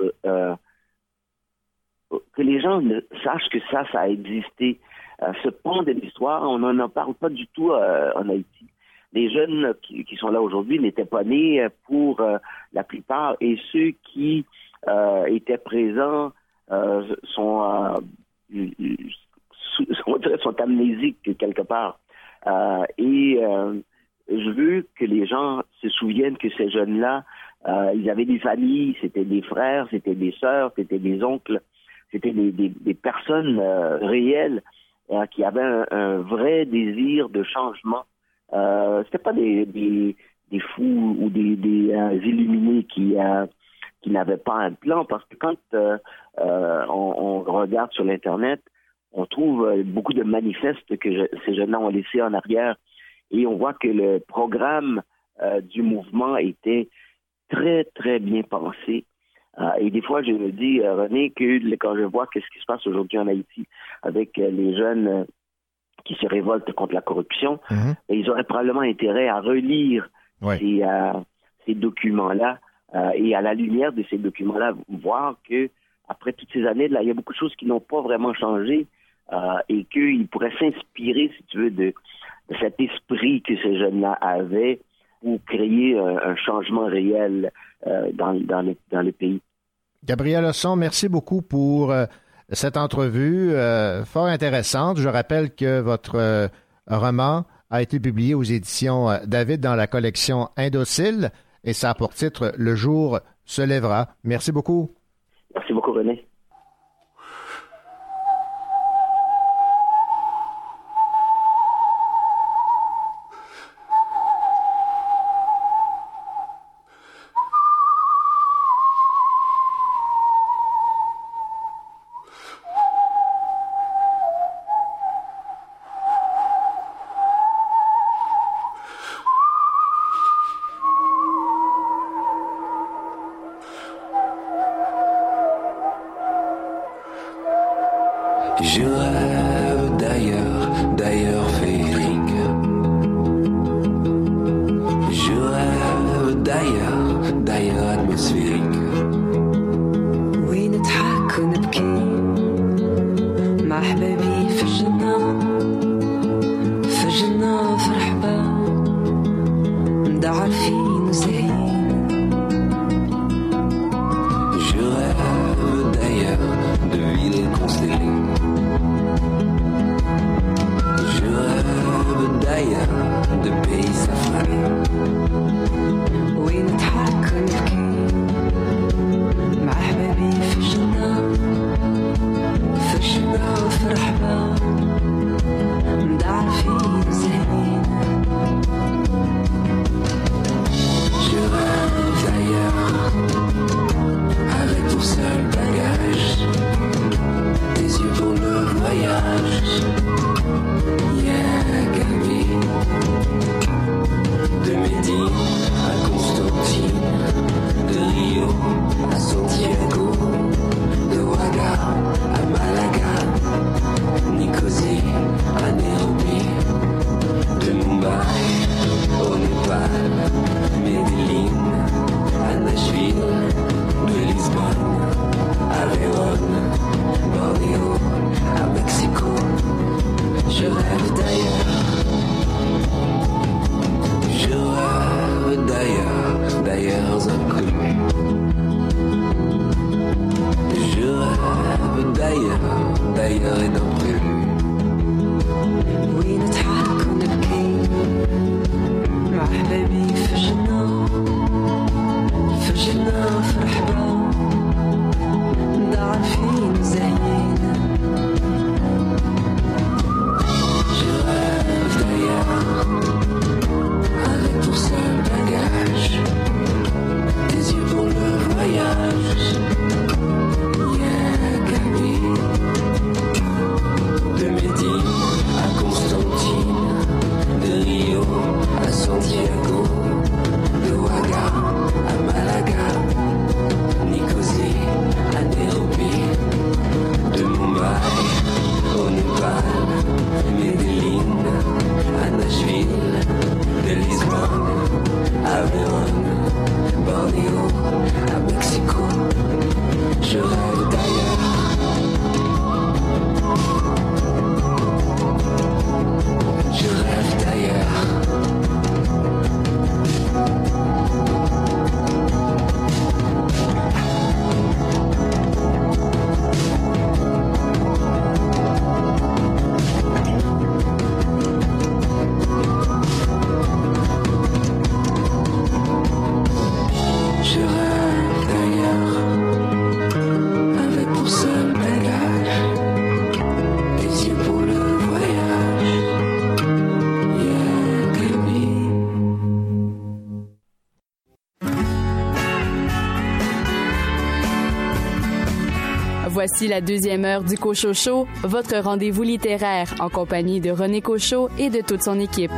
que les gens sachent que ça, ça a existé. Euh, ce pont de l'histoire, on n'en parle pas du tout euh, en Haïti. Les jeunes qui, sont là aujourd'hui n'étaient pas nés pour euh, la plupart, et ceux qui étaient présents sont, on dirait, sont amnésiques quelque part. Et je veux que les gens se souviennent que ces jeunes-là, ils avaient des familles, c'était des frères, c'était des sœurs, c'était des oncles, c'était des, personnes euh, réelles euh, qui avaient un, vrai désir de changement. Euh, c'était pas des, fous ou des, euh, illuminés qui n'avaient pas un plan, parce que quand on, regarde sur l'internet, on trouve beaucoup de manifestes que ces jeunes-là ont laissés en arrière et on voit que le programme du mouvement était très, très bien pensé. Euh, et des fois, je me dis, euh, René, que quand je vois qu'est-ce qui se passe aujourd'hui en Haïti avec euh, les jeunes qui se révoltent contre la corruption, et ils auraient probablement intérêt à relire ces, ces documents-là et à la lumière de ces documents-là, voir que après toutes ces années, là, il y a beaucoup de choses qui n'ont pas vraiment changé et qu'ils pourraient s'inspirer, si tu veux, de, de cet esprit que ces jeunes-là avaient pour créer un, un changement réel dans, dans, le, dans le pays. Gabriel Leçon, merci beaucoup pour euh, cette entrevue euh, fort intéressante. Je rappelle que votre euh, roman a été publié aux éditions euh, David dans la collection Indocile et ça a pour titre Le jour se lèvera. Merci beaucoup. Merci beaucoup, René. Voici la deuxième heure du Cochocho, votre rendez-vous littéraire en compagnie de René Cochot et de toute son équipe.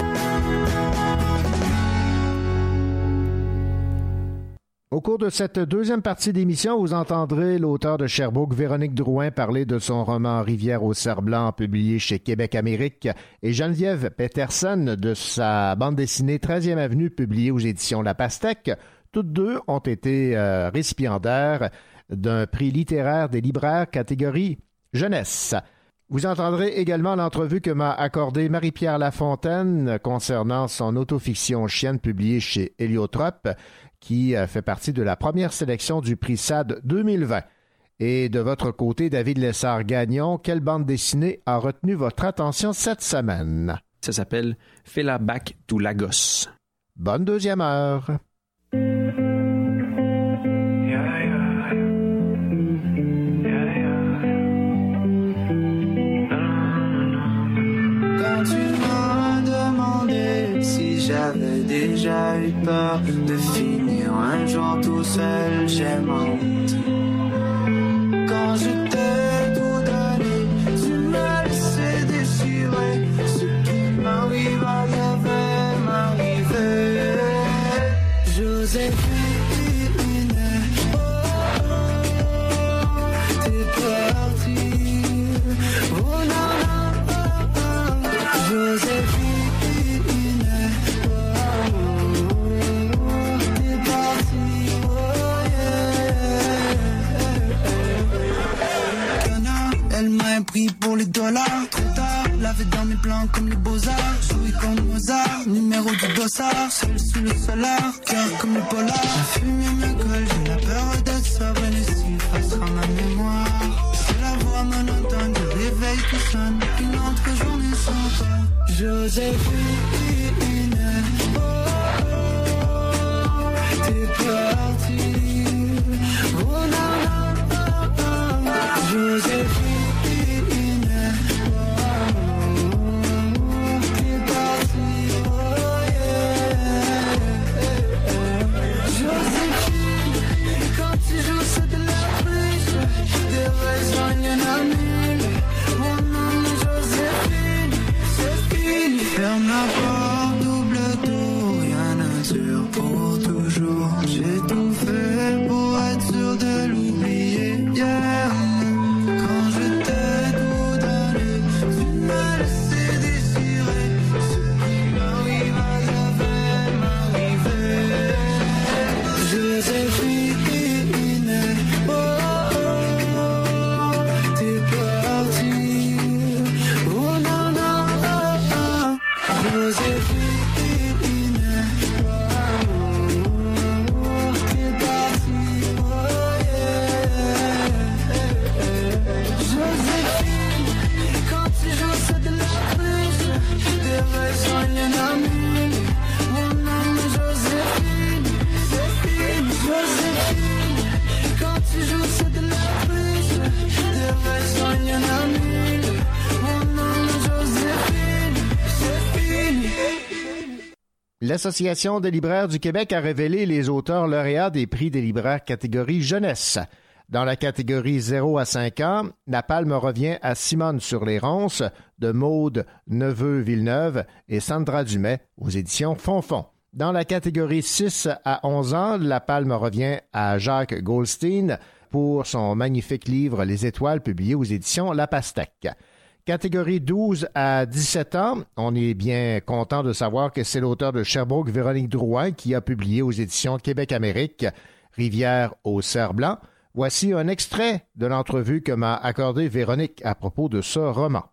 Au cours de cette deuxième partie d'émission, vous entendrez l'auteur de Sherbrooke, Véronique Drouin, parler de son roman Rivière au cerf-blanc, publié chez Québec Amérique, et Geneviève Peterson de sa bande dessinée 13e Avenue, publiée aux éditions La Pastèque. Toutes deux ont été euh, récipiendaires d'un prix littéraire des libraires catégorie jeunesse. Vous entendrez également l'entrevue que m'a accordée Marie-Pierre Lafontaine concernant son autofiction Chienne publiée chez Héliotrope qui euh, fait partie de la première sélection du prix SAD 2020. Et de votre côté, David Lessard-Gagnon, quelle bande dessinée a retenu votre attention cette semaine? Ça s'appelle Fela Back to Lagos. Bonne deuxième heure. Eu peur de finir un jour tout seul, j'ai je pour les dollars. Trop tard, lavé dans mes plans comme les beaux-arts. Joué comme Mozart, numéro du dossard. Seul sous le solar, cœur comme le polar. La fumée me colle, j'ai la peur d'être sobre. Et s'il passera ma mémoire. C'est la voix monotone du réveil qui sonne. Une autre journée sans toi. Joséphine, oh, oh, t'es parti. Oh. L'Association des libraires du Québec a révélé les auteurs lauréats des prix des libraires catégorie jeunesse. Dans la catégorie 0 à 5 ans, la palme revient à Simone sur les ronces de Maude Neveu-Villeneuve et Sandra Dumais aux éditions Fonfon. Dans la catégorie 6 à 11 ans, la palme revient à Jacques Goldstein pour son magnifique livre Les étoiles publié aux éditions La Pastèque. Catégorie 12 à 17 ans, on est bien content de savoir que c'est l'auteur de Sherbrooke, Véronique Drouin, qui a publié aux éditions Québec-Amérique Rivière au cerf-blanc. Voici un extrait de l'entrevue que m'a accordé Véronique à propos de ce roman.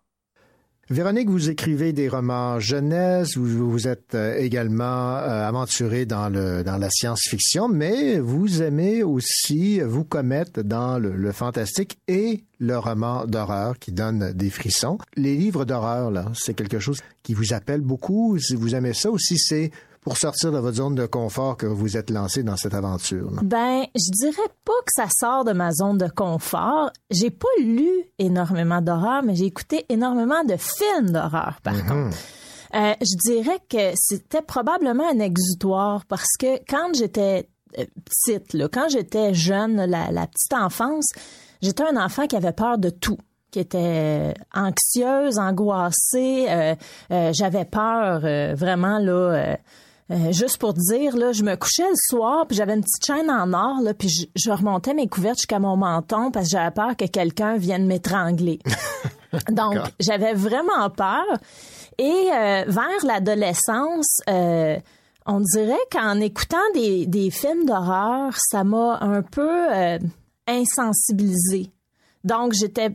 Véronique, vous écrivez des romans jeunesse, vous, vous êtes euh, également euh, aventuré dans, dans la science-fiction, mais vous aimez aussi vous commettre dans le, le fantastique et le roman d'horreur qui donne des frissons. Les livres d'horreur, là, c'est quelque chose qui vous appelle beaucoup. Si vous aimez ça aussi, c'est pour sortir de votre zone de confort que vous êtes lancé dans cette aventure. là? Ben, je dirais pas que ça sort de ma zone de confort. J'ai pas lu énormément d'horreur, mais j'ai écouté énormément de films d'horreur, par Mhm. contre. Euh, je dirais que c'était probablement un exutoire parce que quand j'étais euh, petite, là, quand j'étais jeune, la, la petite enfance, j'étais un enfant qui avait peur de tout qui était anxieuse, angoissée, euh, euh, j'avais peur euh, vraiment là euh, juste pour te dire là, je me couchais le soir, puis j'avais une petite chaîne en or là, puis je, je remontais mes couvertes jusqu'à mon menton parce que j'avais peur que quelqu'un vienne m'étrangler. Donc, j'avais vraiment peur. Et euh, vers l'adolescence, euh, on dirait qu'en écoutant des, des films d'horreur, ça m'a un peu insensibilisée. Donc, j'étais,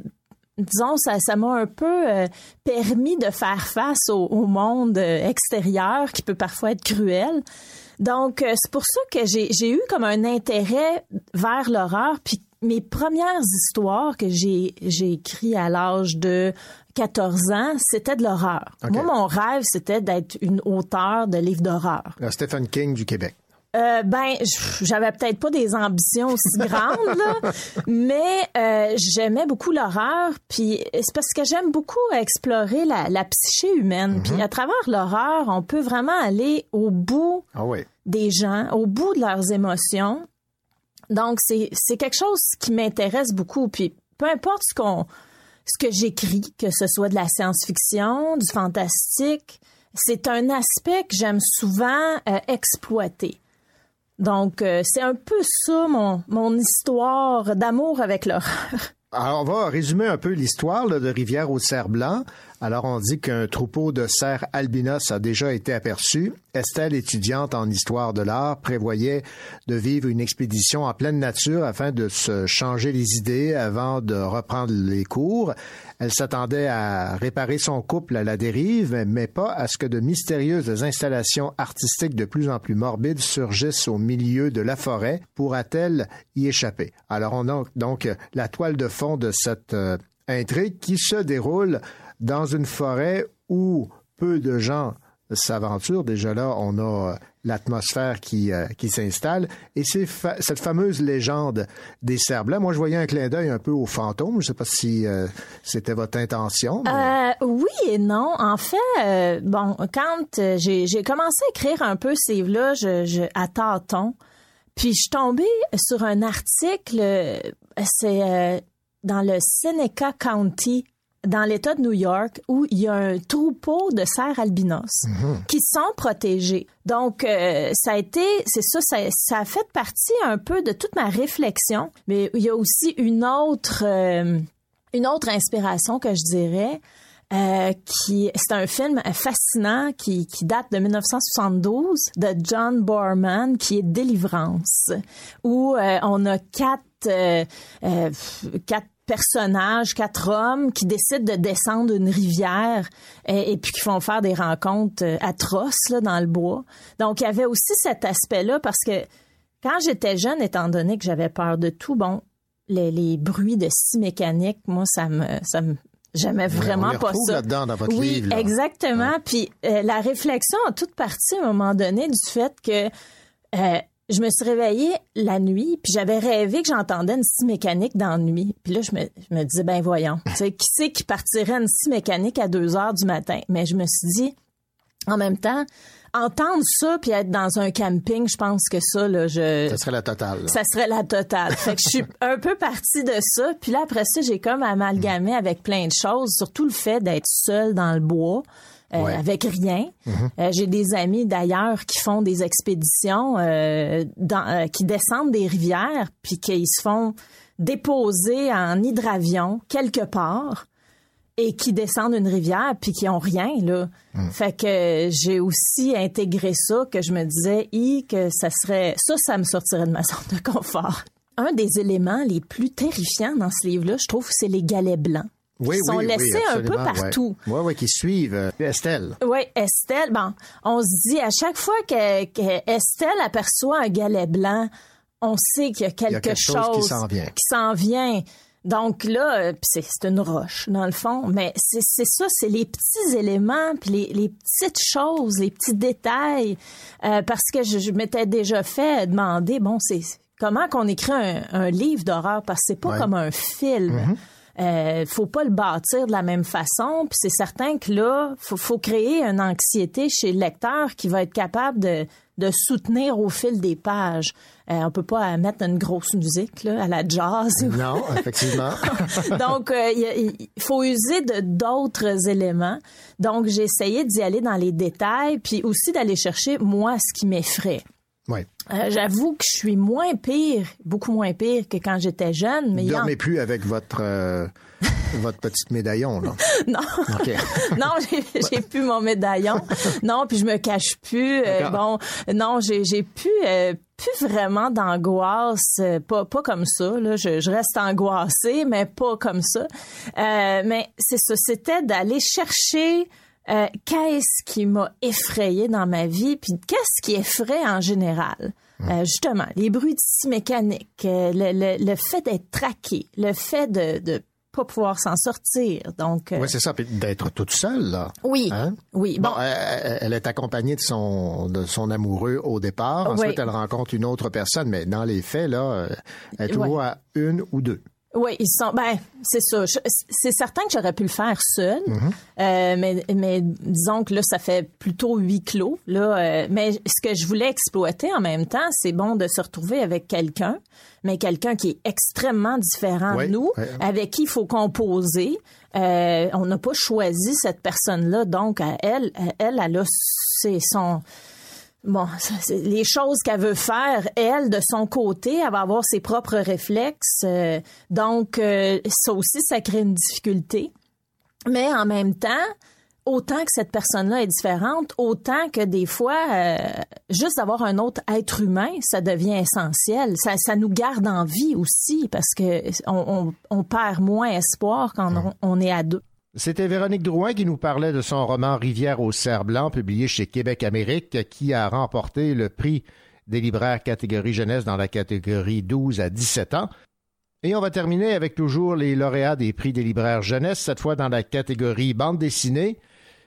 disons, ça, ça m'a un peu euh, permis de faire face au, au monde euh, extérieur qui peut parfois être cruel. Donc, euh, c'est pour ça que j'ai j'ai eu comme un intérêt vers l'horreur. Puis mes premières histoires que j'ai j'ai écrit à l'âge de 14 ans, c'était de l'horreur. Moi, mon rêve, c'était d'être une auteure de livres d'horreur. Stephen King du Québec. Euh, ben, j'avais peut-être pas des ambitions aussi grandes, là, mais euh, j'aimais beaucoup l'horreur. Puis c'est parce que j'aime beaucoup explorer la, la psyché humaine. Puis à travers l'horreur, on peut vraiment aller au bout Ah oui. des gens, au bout de leurs émotions. Donc c'est c'est quelque chose qui m'intéresse beaucoup. Puis peu importe ce qu'on ce que j'écris, que ce soit de la science-fiction, du fantastique, c'est un aspect que j'aime souvent euh, exploiter. Donc, euh, c'est un peu ça mon, mon histoire d'amour avec l'horreur. Alors, on va résumer un peu l'histoire de Rivière au cerf blanc. Alors, on dit qu'un troupeau de cerfs albinos a déjà été aperçu. Estelle, étudiante en histoire de l'art, prévoyait de vivre une expédition en pleine nature afin de se changer les idées avant de reprendre les cours. Elle s'attendait à réparer son couple à la dérive, mais pas à ce que de mystérieuses installations artistiques de plus en plus morbides surgissent au milieu de la forêt. Pourra-t-elle y échapper? Alors, on a donc la toile de fond de cette euh, intrigue qui se déroule dans une forêt où peu de gens s'aventurent. Déjà là, on a euh, l'atmosphère qui, euh, qui s'installe. Et c'est cette fameuse légende des cerfs blancs. Moi, je voyais un clin d'œil un peu aux fantômes. Je ne sais pas si euh, c'était votre intention. oui et non. En fait, bon, quand j'ai commencé à écrire un peu ces livres-là, je, je, à tâtons, puis je suis tombée sur un article, c'est dans le Seneca County, dans l'État de New York, où il y a un troupeau de cerfs albinos qui sont protégés. Donc, euh, ça a été, c'est ça, ça, ça a fait partie un peu de toute ma réflexion, mais il y a aussi une autre... euh, une autre inspiration que je dirais, euh, qui c'est un film fascinant qui, qui date de 1972 de John Borman qui est Délivrance où euh, on a quatre euh, quatre personnages, quatre hommes qui décident de descendre une rivière et, et puis qui font faire des rencontres euh, atroces là, dans le bois. Donc il y avait aussi cet aspect-là parce que quand j'étais jeune, étant donné que j'avais peur de tout, bon, les, les bruits de scie mécanique, moi, ça me, ça me, j'aimais vraiment pas ça. là-dedans dans votre oui, livre, là. exactement. Puis euh, la réflexion a toute partie à un moment donné du fait que euh, je me suis réveillée la nuit, puis j'avais rêvé que j'entendais une scie mécanique dans la nuit. Puis là, je me, je me disais, ben voyons, tu sais, qui c'est qui partirait une scie mécanique à 2 heures du matin? Mais je me suis dit, en même temps, entendre ça puis être dans un camping, je pense que ça, là, je... Ça serait la totale. là. Ça serait la totale. Fait que je suis un peu partie de ça. Puis là, après ça, j'ai comme amalgamé avec plein de choses, surtout le fait d'être seule dans le bois. Euh, Ouais. avec rien. Euh, j'ai des amis d'ailleurs qui font des expéditions, euh, dans, qui descendent des rivières, puis qui se font déposer en hydravion quelque part et qui descendent une rivière puis qui ont rien là. Fait que j'ai aussi intégré ça que je me disais i que ça serait ça ça me sortirait de ma zone de confort. Un des éléments les plus terrifiants dans ce livre-là, je trouve, c'est les galets blancs. Oui, Ils sont oui, oui, laissés un peu partout. Oui, oui, qui suivent euh, Estelle. Oui, Estelle, bon, on se dit à chaque fois que, que Estelle aperçoit un galet blanc, on sait qu'il y a quelque, Il y a quelque chose qui s'en vient. qui s'en vient. Donc là, euh, c'est une roche dans le fond, mais c'est ça, c'est les petits éléments, puis les, les petites choses, les petits détails, Euh, parce que je, je m'étais déjà fait demander, bon, c'est comment qu'on écrit un, un livre d'horreur, parce que c'est pas Ouais. comme un film. Mhm. Euh, faut pas le bâtir de la même façon. Puis c'est certain que là, faut, faut créer une anxiété chez le lecteur qui va être capable de, de soutenir au fil des pages. Euh, on peut pas mettre une grosse musique là, à la jazz. Non, effectivement. Donc, euh, il faut user de d'autres éléments. Donc, j'ai essayé d'y aller dans les détails, puis aussi d'aller chercher moi ce qui m'effraie. Oui. Euh, J'avoue que je suis moins pire, beaucoup moins pire que quand j'étais jeune. Mais Ne y en- dormez plus avec votre, euh, votre petite médaillon, là. non, non, j'ai- plus mon médaillon. Non, puis je me cache plus. Euh, bon, non, j'ai j'ai plus euh, plus vraiment d'angoisse, pas pas comme ça. Là, je, je reste angoissée, mais pas comme ça. Euh, mais c'est ça, c'était d'aller chercher. Euh, qu'est-ce qui m'a effrayé dans ma vie, puis qu'est-ce qui effraie en général? Euh, justement, les bruits de scie mécaniques, euh, le, le, le fait d'être traqué, le fait de, de pas pouvoir s'en sortir. Donc, euh, Oui, c'est ça. Puis d'être toute seule, là. oui, Hein? oui. Bon, Bon, elle, elle est accompagnée de son, de son amoureux au départ. Ensuite, Oui. elle rencontre une autre personne, mais dans les faits, là, elle est toujours à une ou deux. Oui, ils sont. Ben, c'est ça. C'est certain que j'aurais pu le faire seul, Mm-hmm. euh, mais, mais disons que là, ça fait plutôt huis clos. Là, euh, mais ce que je voulais exploiter en même temps, c'est bon de se retrouver avec quelqu'un, mais quelqu'un qui est extrêmement différent Oui, de nous, oui. avec qui il faut composer. Euh, on n'a pas choisi cette personne-là, donc à elle, à elle, elle a c'est son Bon, les choses qu'elle veut faire, elle, de son côté, elle va avoir ses propres réflexes. euh, donc, euh, ça aussi, ça crée une difficulté. Mais en même temps, autant que cette personne-là est différente, autant que des fois, euh, juste d'avoir un autre être humain, ça devient essentiel. Ça, ça nous garde en vie aussi parce que on, on- on perd moins espoir quand on, on est à deux. C'était Véronique Drouin qui nous parlait de son roman Rivière au cerf blanc, publié chez Québec Amérique, qui a remporté le prix des libraires catégorie jeunesse dans la catégorie 12 à 17 ans. Et on va terminer avec toujours les lauréats des prix des libraires jeunesse, cette fois dans la catégorie bande dessinée.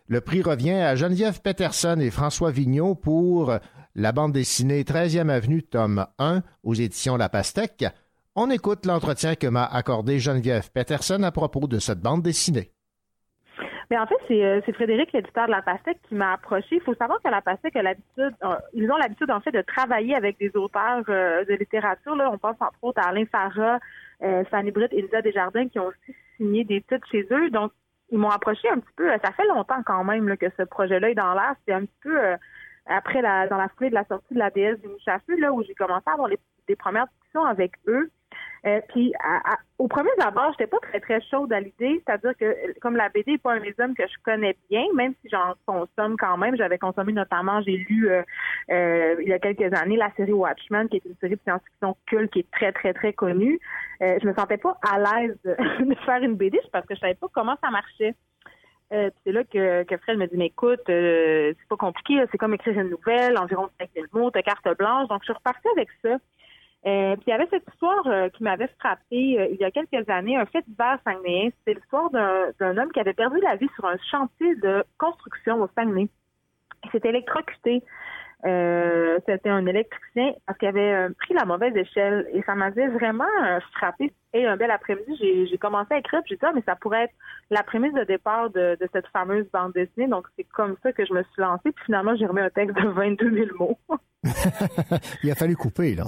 Le prix revient à Geneviève Peterson et François Vigneault pour la bande dessinée 13e Avenue, tome 1, aux éditions La Pastèque. On écoute l'entretien que m'a accordé Geneviève Peterson à propos de cette bande dessinée. Mais en fait, c'est euh, c'est Frédéric, l'éditeur de la Pastèque, qui m'a approché. Il faut savoir que la Pastèque a l'habitude, euh, ils ont l'habitude en fait de travailler avec des auteurs euh, de littérature. Là, on pense entre autres à Alain Farah, euh, Fanny Britt, Elisa Desjardins, qui ont aussi signé des titres chez eux. Donc, ils m'ont approché un petit peu. euh, Ça fait longtemps quand même là, que ce projet-là est dans l'air. C'est un petit peu euh, après la dans la foulée de la sortie de la déesse du Mouchafeu, là où j'ai commencé à avoir des premières discussions avec eux. Euh, puis à- à- au premier abord, j'étais pas très très chaude à l'idée, c'est-à-dire que comme la BD n'est pas un médium que je connais bien, même si j'en consomme quand même, j'avais consommé notamment, j'ai lu euh, euh, il y a quelques années la série Watchmen, qui est une série de science-fiction culte qui est très très très connue. Euh, je me sentais pas à l'aise de, faire une BD parce que je savais pas comment ça marchait. Euh, c'est là que, que Fred me dit, mais écoute, euh, c'est pas compliqué, c'est comme écrire une nouvelle, environ 5000 mots, t'as carte blanche. Donc, je suis repartie avec ça. Euh, puis il y avait cette histoire euh, qui m'avait frappée euh, il y a quelques années, un fait divers. C'était l'histoire d'un homme qui avait perdu la vie sur un chantier de construction au Saguenay. Il s'était électrocuté. C'était un électricien parce qu'il avait pris la mauvaise échelle et ça m'avait vraiment frappé. Et un bel après-midi, j'ai- commencé à écrire. J'ai dit ah, mais ça pourrait être la prémisse de départ de, de cette fameuse bande dessinée. Donc c'est comme ça que je me suis lancée. Puis finalement, j'ai remis un texte de 22 000 mots. Il a fallu couper, là.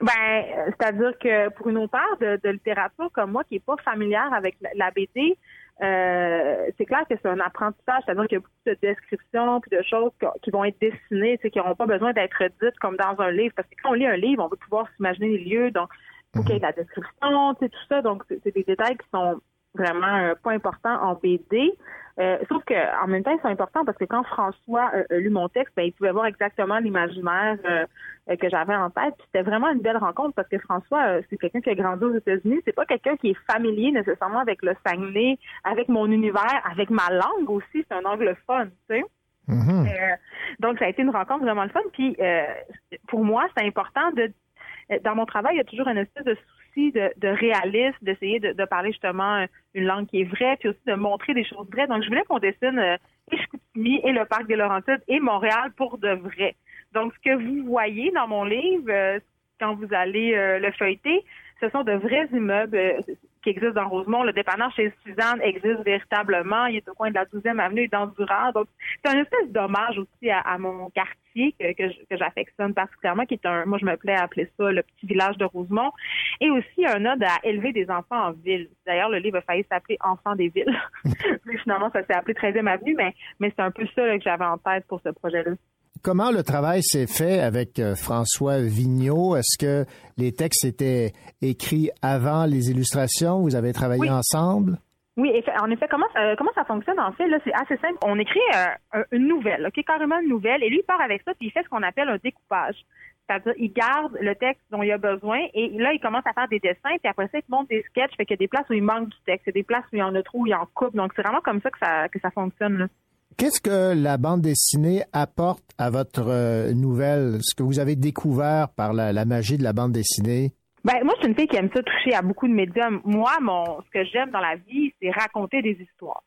Ben, euh, c'est-à-dire que pour une auteure de, de littérature comme moi qui est pas familière avec la, la BD, euh, c'est clair que c'est un apprentissage, c'est-à-dire qu'il y a beaucoup de descriptions puis de choses qui, vont être dessinées, qui n'auront pas besoin d'être dites comme dans un livre. Parce que quand on lit un livre, on veut pouvoir s'imaginer les lieux, donc il faut qu'il y ait de la description, tout ça. Donc, c'est des détails qui sont vraiment un point important en BD. Euh, sauf que en même temps, ils sont importants parce que quand François euh, a lu mon texte, ben, il pouvait voir exactement l'imaginaire euh, euh, que j'avais en tête. Puis C'était vraiment une belle rencontre parce que François, euh, c'est quelqu'un qui a grandi aux États-Unis. C'est pas quelqu'un qui est familier nécessairement avec le Saguenay, avec mon univers, avec ma langue aussi. C'est un anglophone, tu sais. Euh, donc, ça a été une rencontre vraiment le fun. Puis, euh, pour moi, c'est important de. Dans mon travail, il y a toujours une espèce de souci de, réalisme, d'essayer de, parler justement euh, une langue qui est vraie, puis aussi de montrer des choses vraies. Donc, je voulais qu'on dessine euh, et et le parc des Laurentides et Montréal pour de vrai. Donc, ce que vous voyez dans mon livre, euh, quand vous allez euh, le feuilleter, ce sont de vrais immeubles. Qui existe dans Rosemont. Le dépanneur chez Suzanne existe véritablement. Il est au coin de la 12e avenue et dans Durand. Donc, c'est un espèce d'hommage aussi à, mon quartier que, que, j'affectionne particulièrement, qui est un, moi je me plais à appeler ça le petit village de Rosemont. Et aussi un ode à élever des enfants en ville. D'ailleurs, le livre a failli s'appeler Enfants des villes. Puis finalement, ça s'est appelé 13e avenue, mais, mais c'est un peu ça que j'avais en tête pour ce projet-là. Comment le travail s'est fait avec euh, François Vigneault? Est-ce que les textes étaient écrits avant les illustrations? Vous avez travaillé Oui. ensemble? Oui, en effet, comment ça, comment ça fonctionne en fait? Là, c'est assez simple. On écrit euh, un- une nouvelle, ok, carrément une nouvelle, et lui il part avec ça, puis il fait ce qu'on appelle un découpage. C'est-à-dire, il garde le texte dont il a besoin, et là, il commence à faire des dessins, puis après ça, il te montre des sketchs, fait qu'il y a des places où il manque du texte, il y a des places où il y en a trop, où il en coupe. Donc, c'est vraiment comme ça que ça que ça fonctionne. Là. Qu'est-ce que la bande dessinée apporte à votre euh, nouvelle? Ce que vous avez découvert par la, magie de la bande dessinée? Ben, moi, je suis une fille qui aime ça toucher à beaucoup de médiums. Moi, mon, ce que j'aime dans la vie, c'est raconter des histoires.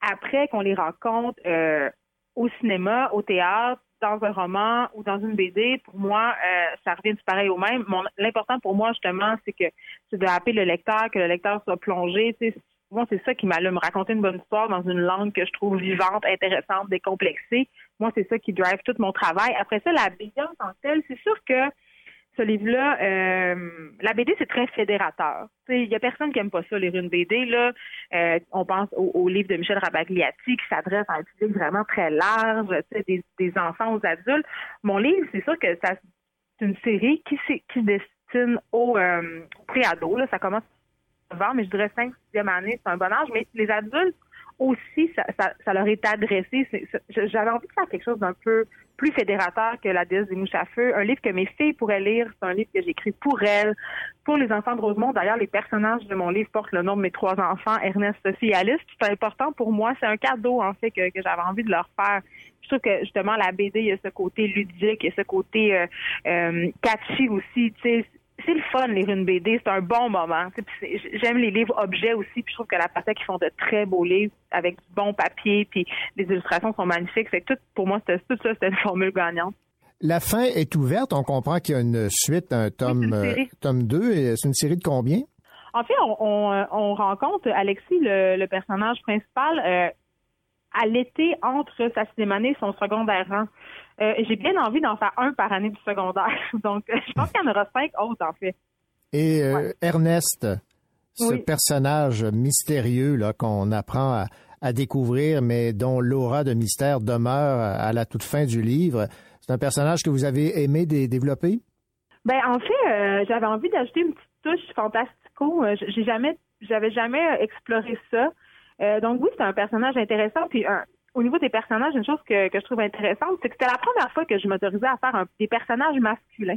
Après qu'on les rencontre euh, au cinéma, au théâtre, dans un roman ou dans une BD, pour moi, euh, ça revient du pareil au même. L'important pour moi, justement, c'est que c'est de happer le lecteur, que le lecteur soit plongé. Moi, c'est ça qui m'allume. Raconter une bonne histoire dans une langue que je trouve vivante, intéressante, décomplexée. Moi, c'est ça qui drive tout mon travail. Après ça, la BD en tant que telle, c'est sûr que ce livre-là, euh, la BD, c'est très fédérateur. Il y a personne qui aime pas ça, lire une BD. Là. Euh, on pense au, livre de Michel Rabagliati qui s'adresse à un public vraiment très large, des, enfants aux adultes. Mon livre, c'est sûr que ça c'est une série qui, qui se destine au euh, pré-ado. Là. Ça commence mais je dirais 5 6e année, c'est un bon âge. Mais les adultes aussi, ça, ça, leur est adressé. J'avais envie de faire quelque chose d'un peu plus fédérateur que La déesse des mouches à feu. Un livre que mes filles pourraient lire. C'est un livre que j'écris pour elles, pour les enfants de Rosemont. D'ailleurs, les personnages de mon livre portent le nom de mes trois enfants, Ernest, Sophie et Alice. C'est important pour moi. C'est un cadeau, en fait, que, que j'avais envie de leur faire. Je trouve que, justement, la BD, il y a ce côté ludique, il y a ce côté euh, euh, catchy aussi, tu sais c'est le fun lire une BD, c'est un bon moment. J'aime les livres objets aussi, puis je trouve que la Patek ils font de très beaux livres avec du bon papier, puis les illustrations sont magnifiques. Fait que tout, pour moi, c'était tout ça, c'était une formule gagnante. La fin est ouverte. On comprend qu'il y a une suite, un tome, euh, tome 2. Et C'est une série de combien? En fait, on, on, euh, on rencontre Alexis, le, le personnage principal, euh, à l'été entre sa année et son secondaire rang. Euh, J'ai bien envie d'en faire un par année du secondaire. Donc, euh, je pense qu'il y en aura cinq autres, en fait. Et euh, Ernest, ce Oui. personnage mystérieux là qu'on apprend à, à découvrir, mais dont l'aura de mystère demeure à la toute fin du livre, c'est un personnage que vous avez aimé dé- développer? Ben en fait, euh, j'avais envie d'ajouter une petite touche fantastico. J'ai jamais, j'avais jamais exploré ça. Donc oui, c'est un personnage intéressant. Puis un- au niveau des personnages, une chose que, que je trouve intéressante, c'est que c'était la première fois que je m'autorisais à faire un- des personnages masculins.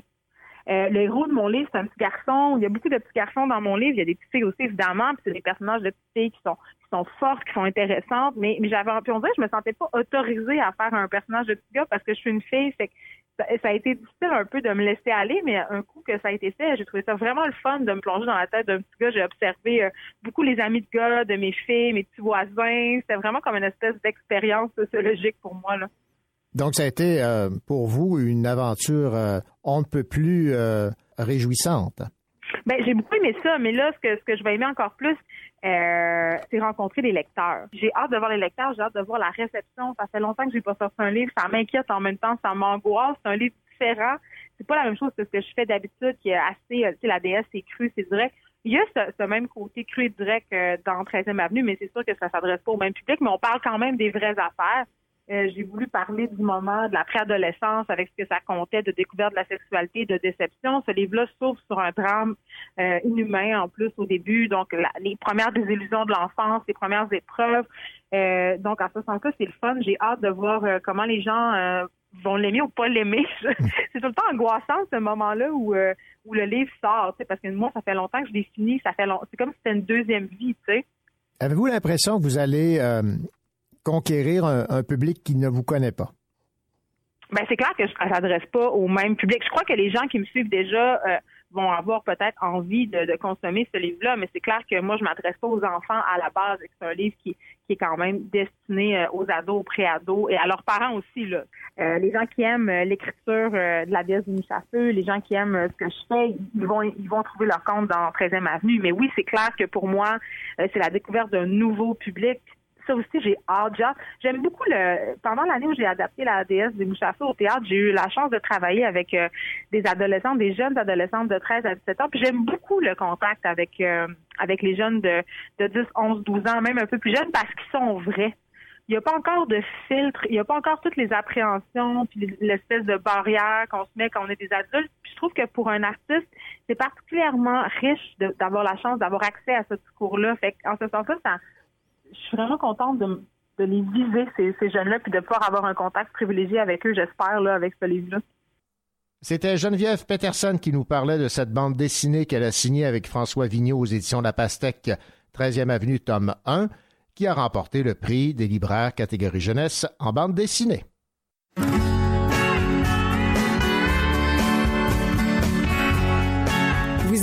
Euh, le héros de mon livre, c'est un petit garçon. Il y a beaucoup de petits garçons dans mon livre. Il y a des petites filles aussi, évidemment. Puis c'est des personnages de petites filles qui sont, qui sont fortes, qui sont intéressantes. Mais, mais j'avais, puis on dirait je me sentais pas autorisée à faire un personnage de petit gars parce que je suis une fille. Fait que ça, a été difficile un peu de me laisser aller, mais un coup que ça a été fait, j'ai trouvé ça vraiment le fun de me plonger dans la tête d'un petit gars. J'ai observé euh, beaucoup les amis de gars, de mes filles, mes petits voisins. C'était vraiment comme une espèce d'expérience sociologique pour moi. Là. Donc, ça a été euh, pour vous une aventure euh, on ne peut plus réjouissante. Ben, j'ai beaucoup aimé ça, mais là, ce que, ce que je vais aimer encore plus, euh, c'est rencontrer les lecteurs. J'ai hâte de voir les lecteurs, j'ai hâte de voir la réception. Ça fait longtemps que j'ai pas sorti un livre, ça m'inquiète en même temps, ça m'angoisse. C'est un livre différent. C'est pas la même chose que ce que je fais d'habitude, qui est assez, euh, tu sais, la DS, c'est cru, c'est direct. Il y a ce, même côté cru et direct euh, dans 13e Avenue, mais c'est sûr que ça s'adresse pas au même public, mais on parle quand même des vraies affaires. Euh, j'ai voulu parler du moment de la préadolescence avec ce que ça comptait de découverte de la sexualité, de déception. Ce livre-là s'ouvre sur un drame euh, inhumain en plus au début, donc les premières désillusions de l'enfance, les premières épreuves. Euh, donc en ce sens-là, c'est le fun. J'ai hâte de voir comment les gens vont l'aimer ou pas l'aimer. c'est tout le temps angoissant ce moment-là où le livre sort, parce que moi ça fait longtemps que je l'ai fini, ça fait long... c'est comme si c'était une deuxième vie. Avez-vous l'impression que vous allez conquérir un, public qui ne vous connaît pas? Ben c'est clair que je ne s'adresse pas au même public. Je crois que les gens qui me suivent déjà euh, vont avoir peut-être envie de, consommer ce livre-là, mais c'est clair que moi, je m'adresse pas aux enfants à la base. C'est un livre qui, est quand même destiné euh, aux ados, aux pré-ados et à leurs parents aussi. Euh, les gens qui aiment l'écriture de la déesse du Mouchafeu, les gens qui aiment ce que je fais, ils vont ils vont trouver leur compte dans 13e Avenue. Mais oui, c'est clair que pour moi, c'est la découverte d'un nouveau public ça aussi, j'ai hâte. J'aime beaucoup le. Pendant l'année où j'ai adapté la déesse des Mouchafeux au théâtre, j'ai eu la chance de travailler avec euh, des adolescents, des jeunes adolescentes de 13 à 17 ans. Puis j'aime beaucoup le contact avec euh, avec les jeunes de, de 10, 11, 12 ans, même un peu plus jeunes, parce qu'ils sont vrais. Il n'y a pas encore de filtre, il n'y a pas encore toutes les appréhensions, puis l'espèce de barrière qu'on se met quand on est des adultes. Puis je trouve que pour un artiste, c'est particulièrement riche d'avoir la chance d'avoir accès à ce discours-là. Fait en ce sens-là, ça, je suis vraiment contente de, les viser, ces, jeunes-là, puis de pouvoir avoir un contact privilégié avec eux, j'espère, là, avec ce livre-là. C'était Geneviève Peterson qui nous parlait de cette bande dessinée qu'elle a signée avec François Vigneault aux éditions La Pastèque, 13e Avenue, tome 1, qui a remporté le prix des libraires catégorie jeunesse en bande dessinée.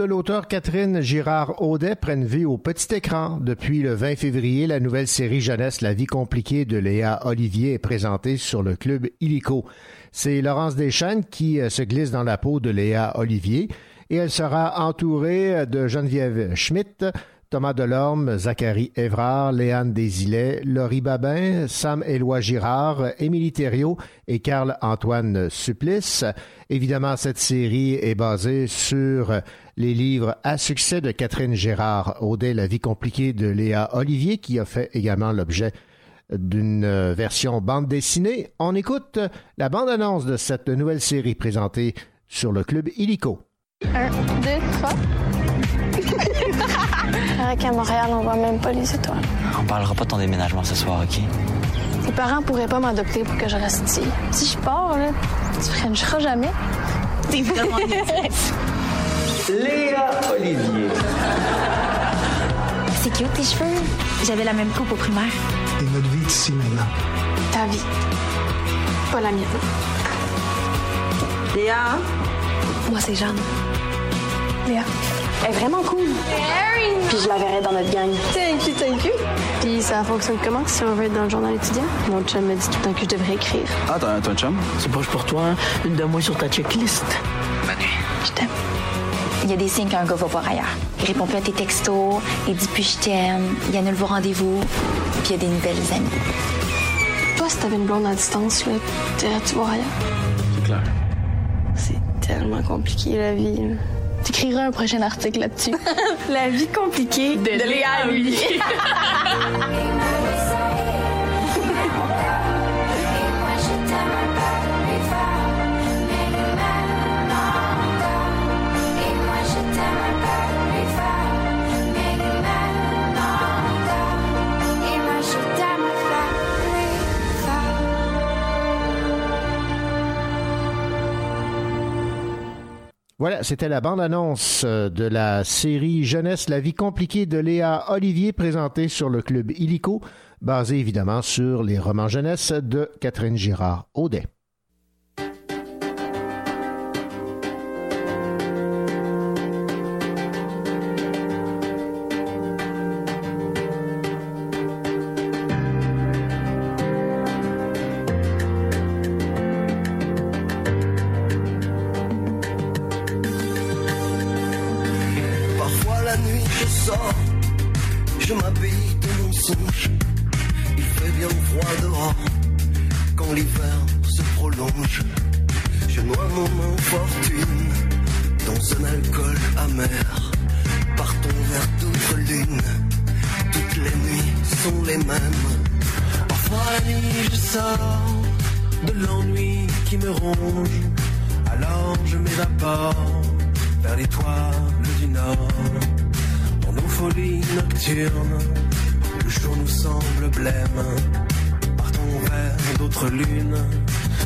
De l'auteur Catherine Girard-Audet prennent vie au petit écran. Depuis le 20 février, la nouvelle série jeunesse La vie compliquée de Léa Olivier est présentée sur le club Illico. C'est Laurence Deschênes qui euh, se glisse dans la peau de Léa Olivier et elle sera entourée de Geneviève Schmidt, Thomas Delorme, Zachary Évrard, Léane Desilets, Laurie Babin, Sam Éloi Girard, Émilie Thériault et Carl-Antoine Supplice. Évidemment, cette série est basée sur les livres à succès de Catherine Gérard Audet, La vie compliquée de Léa Olivier, qui a fait également l'objet d'une version bande dessinée. On écoute la bande-annonce de cette nouvelle série présentée sur le club Illico. Un, deux, trois. Qu'à Montréal, on voit même pas les étoiles. On parlera pas de ton déménagement ce soir, OK? Tes parents pourraient pas m'adopter pour que je reste ici. Si je pars, là, tu frencheras jamais. T'es vraiment Léa Olivier. C'est cute tes cheveux. J'avais la même coupe au primaire. Et notre vie est ici maintenant. Ta vie. Pas la mienne. Léa? Moi, c'est Jeanne. Léa. Elle est vraiment cool. Puis je la verrai dans notre gang. Thank you, thank you. Puis ça fonctionne comment si on veut être dans le journal étudiant? Mon chum me dit tout le temps que je devrais écrire. Ah, t'as un chum? C'est proche pour toi, hein? Une de moi sur ta checklist. Manu. Je t'aime. Il y a des signes qu'un gars va voir ailleurs. Il répond plus à tes textos, il dit plus je t'aime, il annule vos rendez-vous, puis il y a des nouvelles amies. Toi, si t'avais une blonde à distance, là, t'irais-tu voir ailleurs? C'est clair. C'est tellement compliqué, la vie. T'écriras un prochain article là-dessus. la vie compliquée de, Léa Voilà, c'était la bande-annonce euh, de la série Jeunesse, la vie compliquée de Léa Olivier, présentée sur le club Illico, basé évidemment sur les romans jeunesse de Catherine Girard-Audet. Je sors, je m'habille de mensonge. Il fait bien froid dehors quand l'hiver se prolonge. Je noie mon infortune dans un alcool amer. Partons vers d'autres lunes, toutes les nuits sont les mêmes. Parfois la nuit je sors de l'ennui qui me ronge. Alors je m'évapore vers l'étoile du nord. Nos folies nocturnes, le jour nous semble blême. Partons vers d'autres lunes,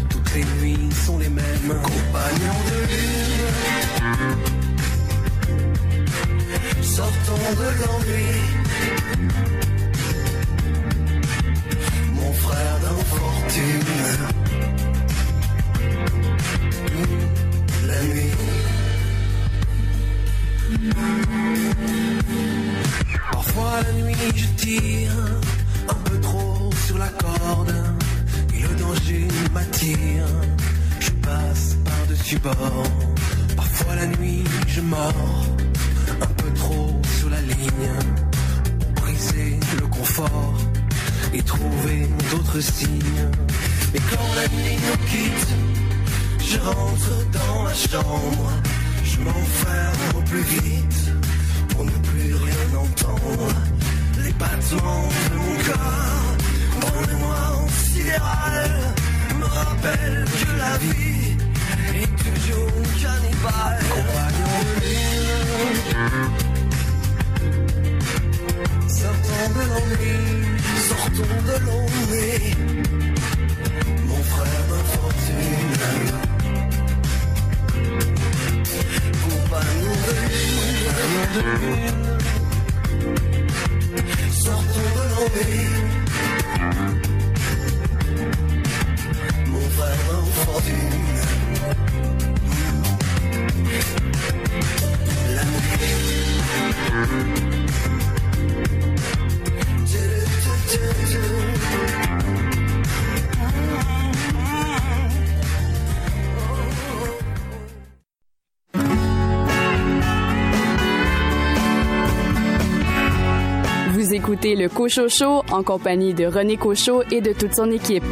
toutes les nuits sont les mêmes. Compagnons de lune, sortons de l'ennui. Mon frère d'infortune, la nuit. Parfois la nuit je tire un peu trop sur la corde et le danger m'attire. Je passe par-dessus bord. Parfois la nuit je mords un peu trop sur la ligne pour briser le confort et trouver d'autres signes. Mais quand la nuit nous quitte, je rentre dans ma chambre. Je m'enferme au plus vite Les battements de mon corps dans le noir sidéral me rappellent que la vie est toujours cannibale. Compagnon lune, sortons de l'ennui, sortons de l'ennui. Mon frère d'infortune. Compagnon de sortons de l'ennui. Mon frère d'infortune. La le en compagnie de René Cochot et de toute son équipe.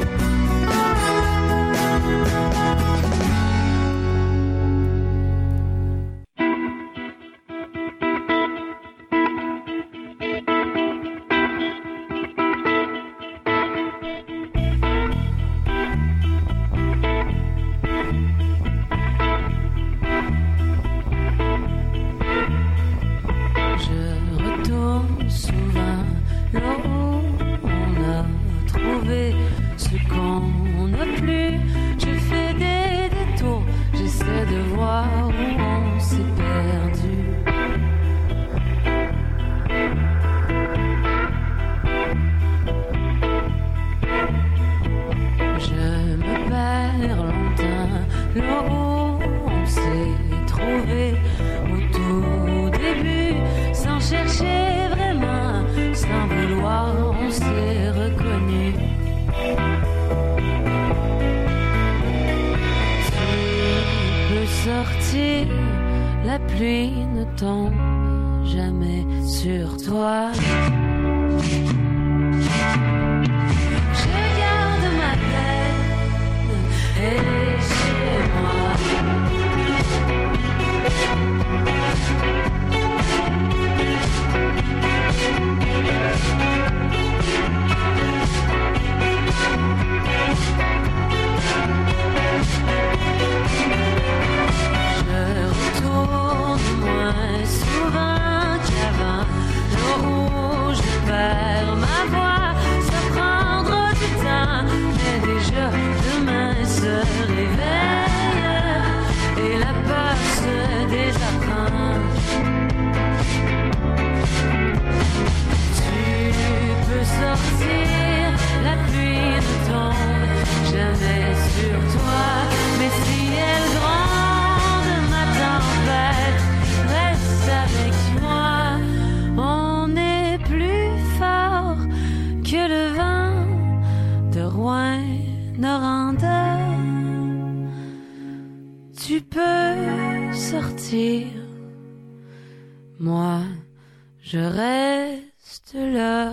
S'est reconnu. Tu peux sortir, la pluie ne tombe jamais sur toi. Je reste là.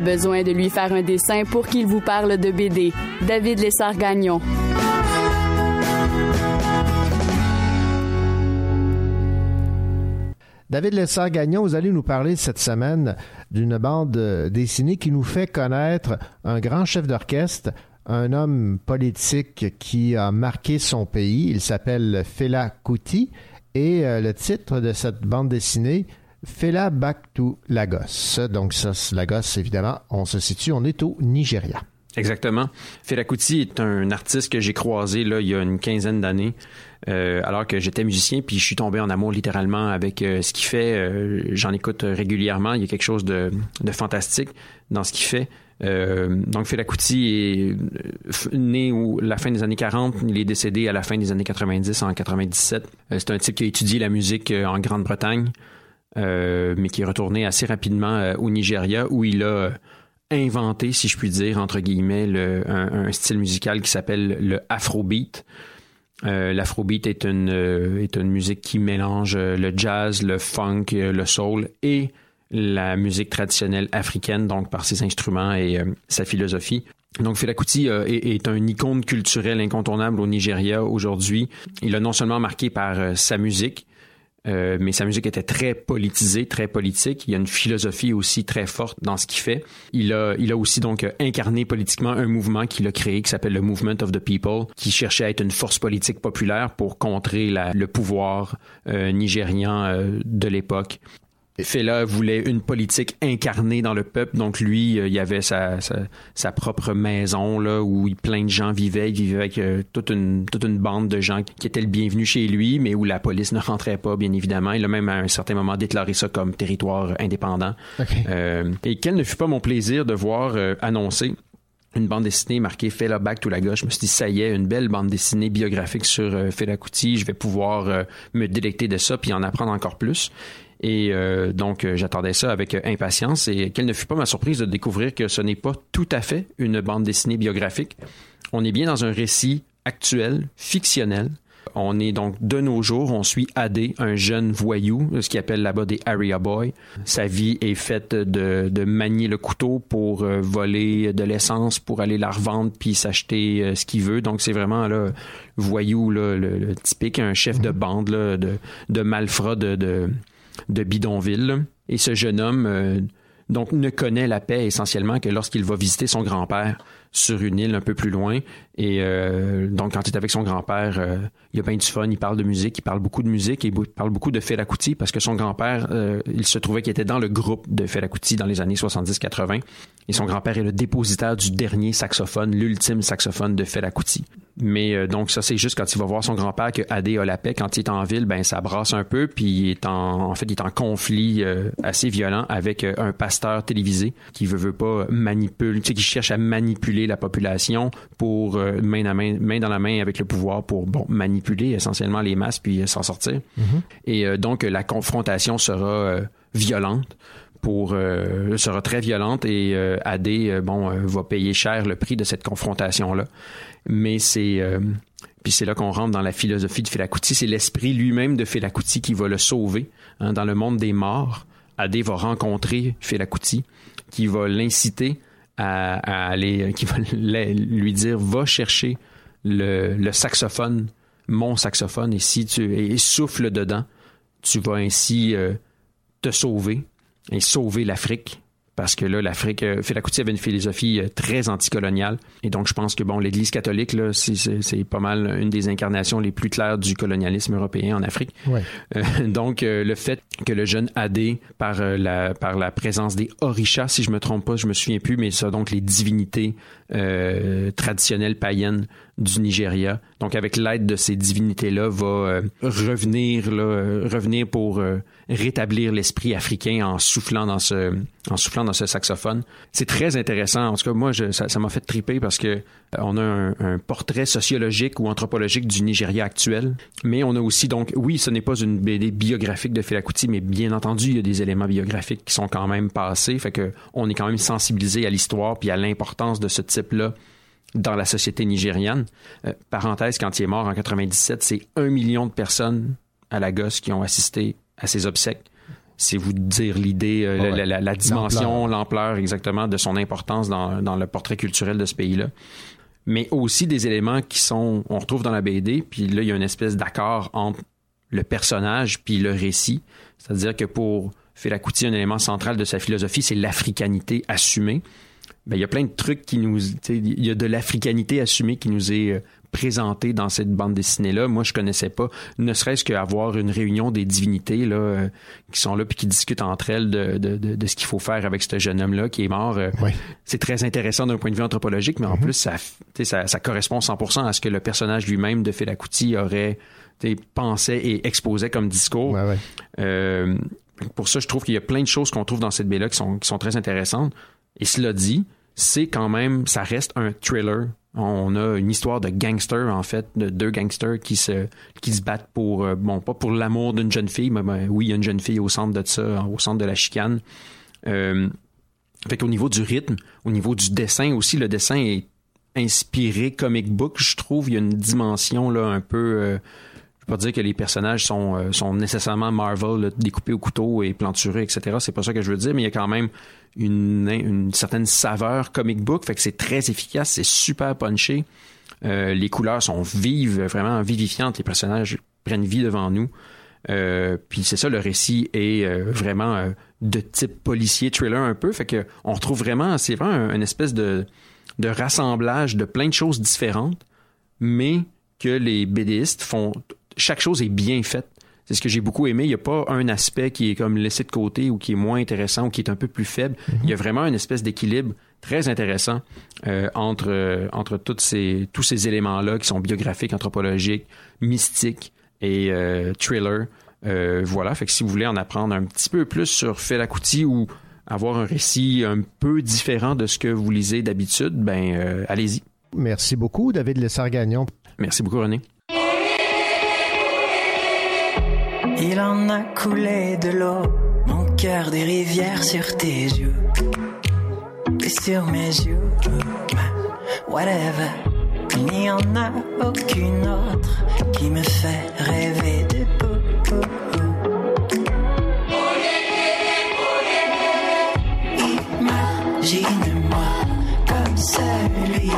Besoin de lui faire un dessin pour qu'il vous parle de BD. David Lessard-Gagnon. David Lessard-Gagnon, vous allez nous parler cette semaine d'une bande euh, dessinée qui nous fait connaître un grand chef d'orchestre, un homme politique qui a marqué son pays. Il s'appelle Fela Kuti et euh, le titre de cette bande dessinée, Fela Back to Lagos. Donc ça, Lagos, évidemment, on se situe, on est au Nigeria. Exactement. Fela Kuti est un artiste que j'ai croisé là, il y a une quinzaine d'années, euh, alors que j'étais musicien, puis je suis tombé en amour littéralement avec euh, ce qu'il fait. Euh, J'en écoute régulièrement. Il y a quelque chose de, fantastique dans ce qu'il fait. Donc Fela Kuti est né au, la fin des années 40, il est décédé à la fin des années 90 en 97. Euh, c'est un type qui a étudié la musique en Grande-Bretagne, mais qui est retourné assez rapidement euh, au Nigeria où il a euh, inventé, si je puis dire, entre guillemets, le- un, style musical qui s'appelle le Afrobeat. Euh, L'Afrobeat est une, euh, est une musique qui mélange euh, le jazz, le funk, euh, le soul et la musique traditionnelle africaine, donc par ses instruments et euh, sa philosophie. Donc Fela Kuti euh, est, est un icône culturelle incontournable au Nigeria aujourd'hui. Il a non seulement marqué par euh, sa musique, euh, mais sa musique était très politisée, très politique. Il y a une philosophie aussi très forte dans ce qu'il fait. Il a, il a aussi donc incarné politiquement un mouvement qu'il a créé qui s'appelle le Movement of the People, qui cherchait à être une force politique populaire pour contrer la- le pouvoir euh, nigérian euh, de l'époque. Fela voulait une politique incarnée dans le peuple. Donc lui, euh, il avait sa, sa, sa propre maison là où il- plein de gens vivaient. Il vivait avec euh, toute une toute une bande de gens qui étaient le bienvenu chez lui, mais où la police ne rentrait pas, bien évidemment. Il a même à un certain moment déclaré ça comme territoire indépendant. Euh, et quel ne fut pas mon plaisir de voir euh, annoncer une bande dessinée marquée Fela Back to la gauche. Je me suis dit, ça y est, une belle bande dessinée biographique sur euh, Fela Kuti. Je vais pouvoir euh, me délecter de ça puis en apprendre encore plus. Et euh, donc, euh, j'attendais ça avec euh, impatience. Et quelle ne fut pas ma surprise de découvrir que ce n'est pas tout à fait une bande dessinée biographique. On est bien dans un récit actuel, fictionnel. on est donc de nos jours, on suit Adé, un jeune voyou, ce qu'il appelle là-bas des area boys. Sa vie est faite de, de manier le couteau pour euh, voler de l'essence, pour aller la revendre puis s'acheter ce qu'il veut. Donc c'est vraiment là voyou là, le, le typique, un chef de bande là, de, de malfrats de, de, de bidonville. Et ce jeune homme euh, donc ne connaît la paix essentiellement que lorsqu'il va visiter son grand-père sur une île un peu plus loin. Et euh, donc, quand il est avec son grand-père, euh, il a bien du fun, il parle de musique, il parle beaucoup de musique il parle beaucoup de Fela Kuti parce que son grand-père, euh, il se trouvait qu'il était dans le groupe de Fela Kuti dans les années 70-80. Et son grand-père est le dépositaire du dernier saxophone, l'ultime saxophone de Fela Kuti. Mais euh, donc ça c'est juste quand il va voir son grand-père que Adé a la paix. Quand il est en ville, ben ça brasse un peu, puis il est en, en fait il est en conflit euh, assez violent avec un pasteur télévisé qui veut veut pas manipuler, tu sais, qui cherche à manipuler la population pour main à main, main dans la main avec le pouvoir pour bon manipuler essentiellement les masses puis euh, s'en sortir. Et euh, donc la confrontation sera euh, violente pour euh, sera très violente et euh, bon va payer cher le prix de cette confrontation là. Mais c'est puis c'est là qu'on rentre dans la philosophie de Fela Kuti, c'est l'esprit lui-même de Fela Kuti qui va le sauver hein, dans le monde des morts. Adé va rencontrer Fela Kuti qui va l'inciter à, à aller qui va lui dire va chercher le, le saxophone, mon saxophone et si tu et souffle dedans, tu vas ainsi euh, te sauver et sauver l'Afrique. Parce que là, l'Afrique, euh, Fela Kuti avait une philosophie euh, très anticoloniale. Et donc, je pense que, bon, l'Église catholique, là, c'est- pas mal une des incarnations les plus claires du colonialisme européen en Afrique. Ouais. Euh, donc, le fait que le jeune Adé, par, la, par la présence des orishas, si je me trompe pas, je me souviens plus, mais ça, donc les divinités traditionnelles païennes du Nigeria. Donc, avec l'aide de ces divinités-là, va euh, euh, revenir pour euh, rétablir l'esprit africain en soufflant dans ce, saxophone. C'est très intéressant. En tout cas, moi, ça m'a fait triper parce que on a un, portrait sociologique ou anthropologique du Nigeria actuel, mais on a aussi donc, oui, ce n'est pas une BD biographique de Fela Kuti, mais bien entendu, il y a des éléments biographiques qui sont quand même passés, fait que on est quand même sensibilisé à l'histoire puis à l'importance de ce type-là dans la société nigériane. Euh, parenthèse, quand il est mort en 97, c'est un million de personnes à Lagos qui ont assisté à ses obsèques. C'est vous dire l'idée, euh, Ah ouais. la, la- la dimension, l'ampleur exactement de son importance dans, dans le portrait culturel de ce pays-là. Mais aussi des éléments qui sont, on retrouve dans la BD, puis là, il y a une espèce d'accord entre le personnage puis le récit. C'est-à-dire que pour Fela Kuti, un élément central de sa philosophie, c'est l'africanité assumée. Ben, il y a plein de trucs qui nous. tu sais, Il y a de l'africanité assumée qui nous est euh, présentée dans cette bande dessinée-là. Moi, je connaissais pas, ne serait-ce qu'avoir une réunion des divinités là, euh, qui sont là puis qui discutent entre elles de, de, de, de ce qu'il faut faire avec ce jeune homme-là qui est mort. euh, C'est très intéressant d'un point de vue anthropologique, mais en plus, ça, f- tu sais, ça, ça correspond 100% à ce que le personnage lui-même de Fela Kuti aurait tu sais, pensé et exposé comme discours. Euh, pour ça, je trouve qu'il y a plein de choses qu'on trouve dans cette BD-là qui sont, qui sont très intéressantes. Et cela dit, c'est quand même, ça reste un thriller. On a une histoire de gangsters, en fait, de deux gangsters qui se, qui se battent pour, euh, bon, pas pour l'amour d'une jeune fille, mais ben, oui, il y a une jeune fille au centre de ça, au centre de la chicane. Euh, fait qu'au niveau du rythme, au niveau du dessin aussi, le dessin est inspiré comic book, je trouve. Il y a une dimension là un peu. euh, pas dire que les personnages sont, euh, sont nécessairement Marvel, découpés au couteau et planturés, etc. C'est pas ça que je veux dire, mais il y a quand même une, une certaine saveur comic book. Fait que c'est très efficace, c'est super punché. Euh, les couleurs sont vives, vraiment vivifiantes. Les personnages prennent vie devant nous. Euh, puis c'est ça, le récit est vraiment de type policier, thriller un peu. Fait que on retrouve vraiment, c'est vraiment un- une espèce de, de rassemblage de plein de choses différentes, mais que les BDistes font. Chaque chose est bien faite. C'est ce que j'ai beaucoup aimé. Il n'y a pas un aspect qui est comme laissé de côté ou qui est moins intéressant ou qui est un peu plus faible. Il y a vraiment une espèce d'équilibre très intéressant euh, entre, euh, entre toutes ces, tous ces éléments-là qui sont biographiques, anthropologiques, mystiques et euh, thriller. Voilà, fait que si vous voulez en apprendre un petit peu plus sur Fela Kuti ou avoir un récit un peu différent de ce que vous lisez d'habitude, ben allez-y. Merci beaucoup, David Lessard-Gagnon. Merci beaucoup, René. Il en a coulé de l'eau, mon cœur des rivières sur tes yeux. Et sur mes yeux, whatever. Il n'y en a aucune autre qui me fait rêver de pou, Imagine-moi comme celui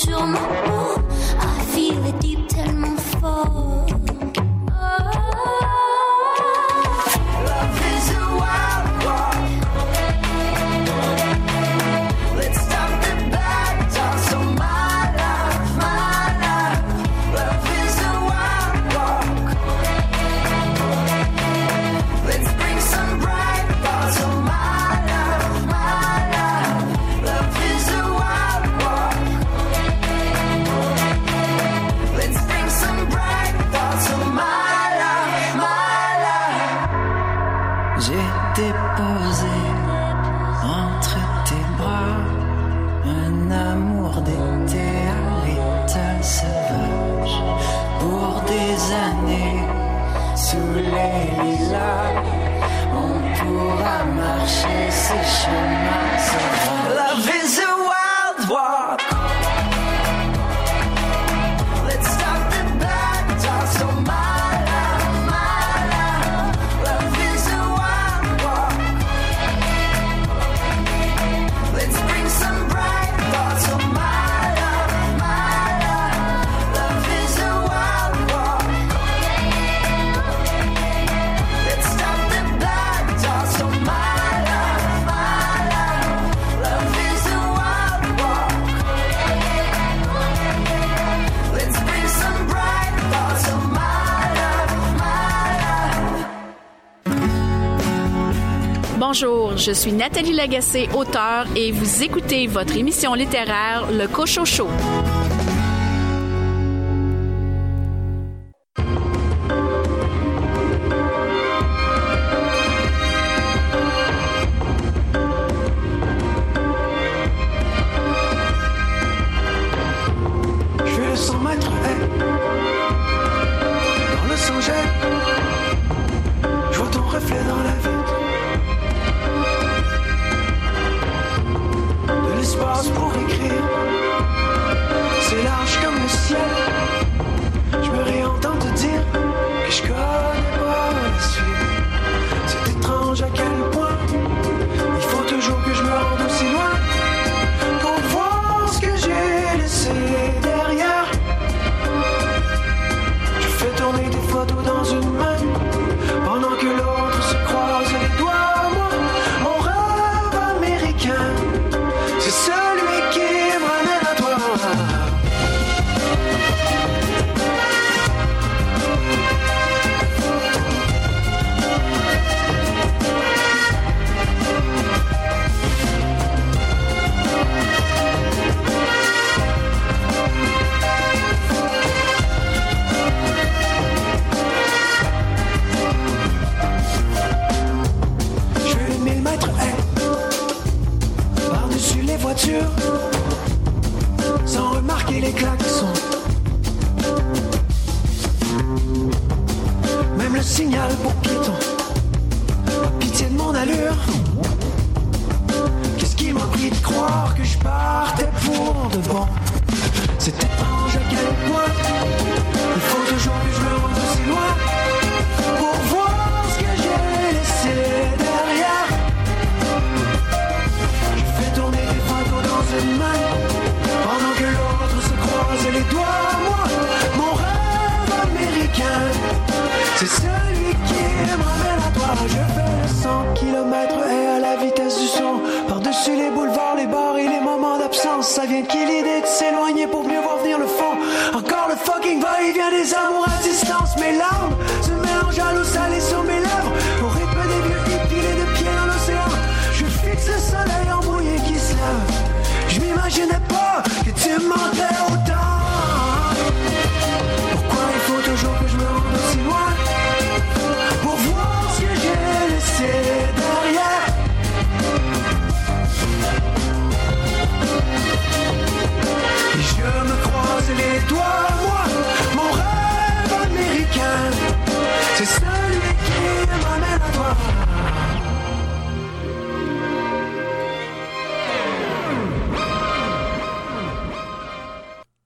Show mon Je suis Nathalie Lagacé, auteure, et vous écoutez votre émission littéraire Le Cochocho. Show.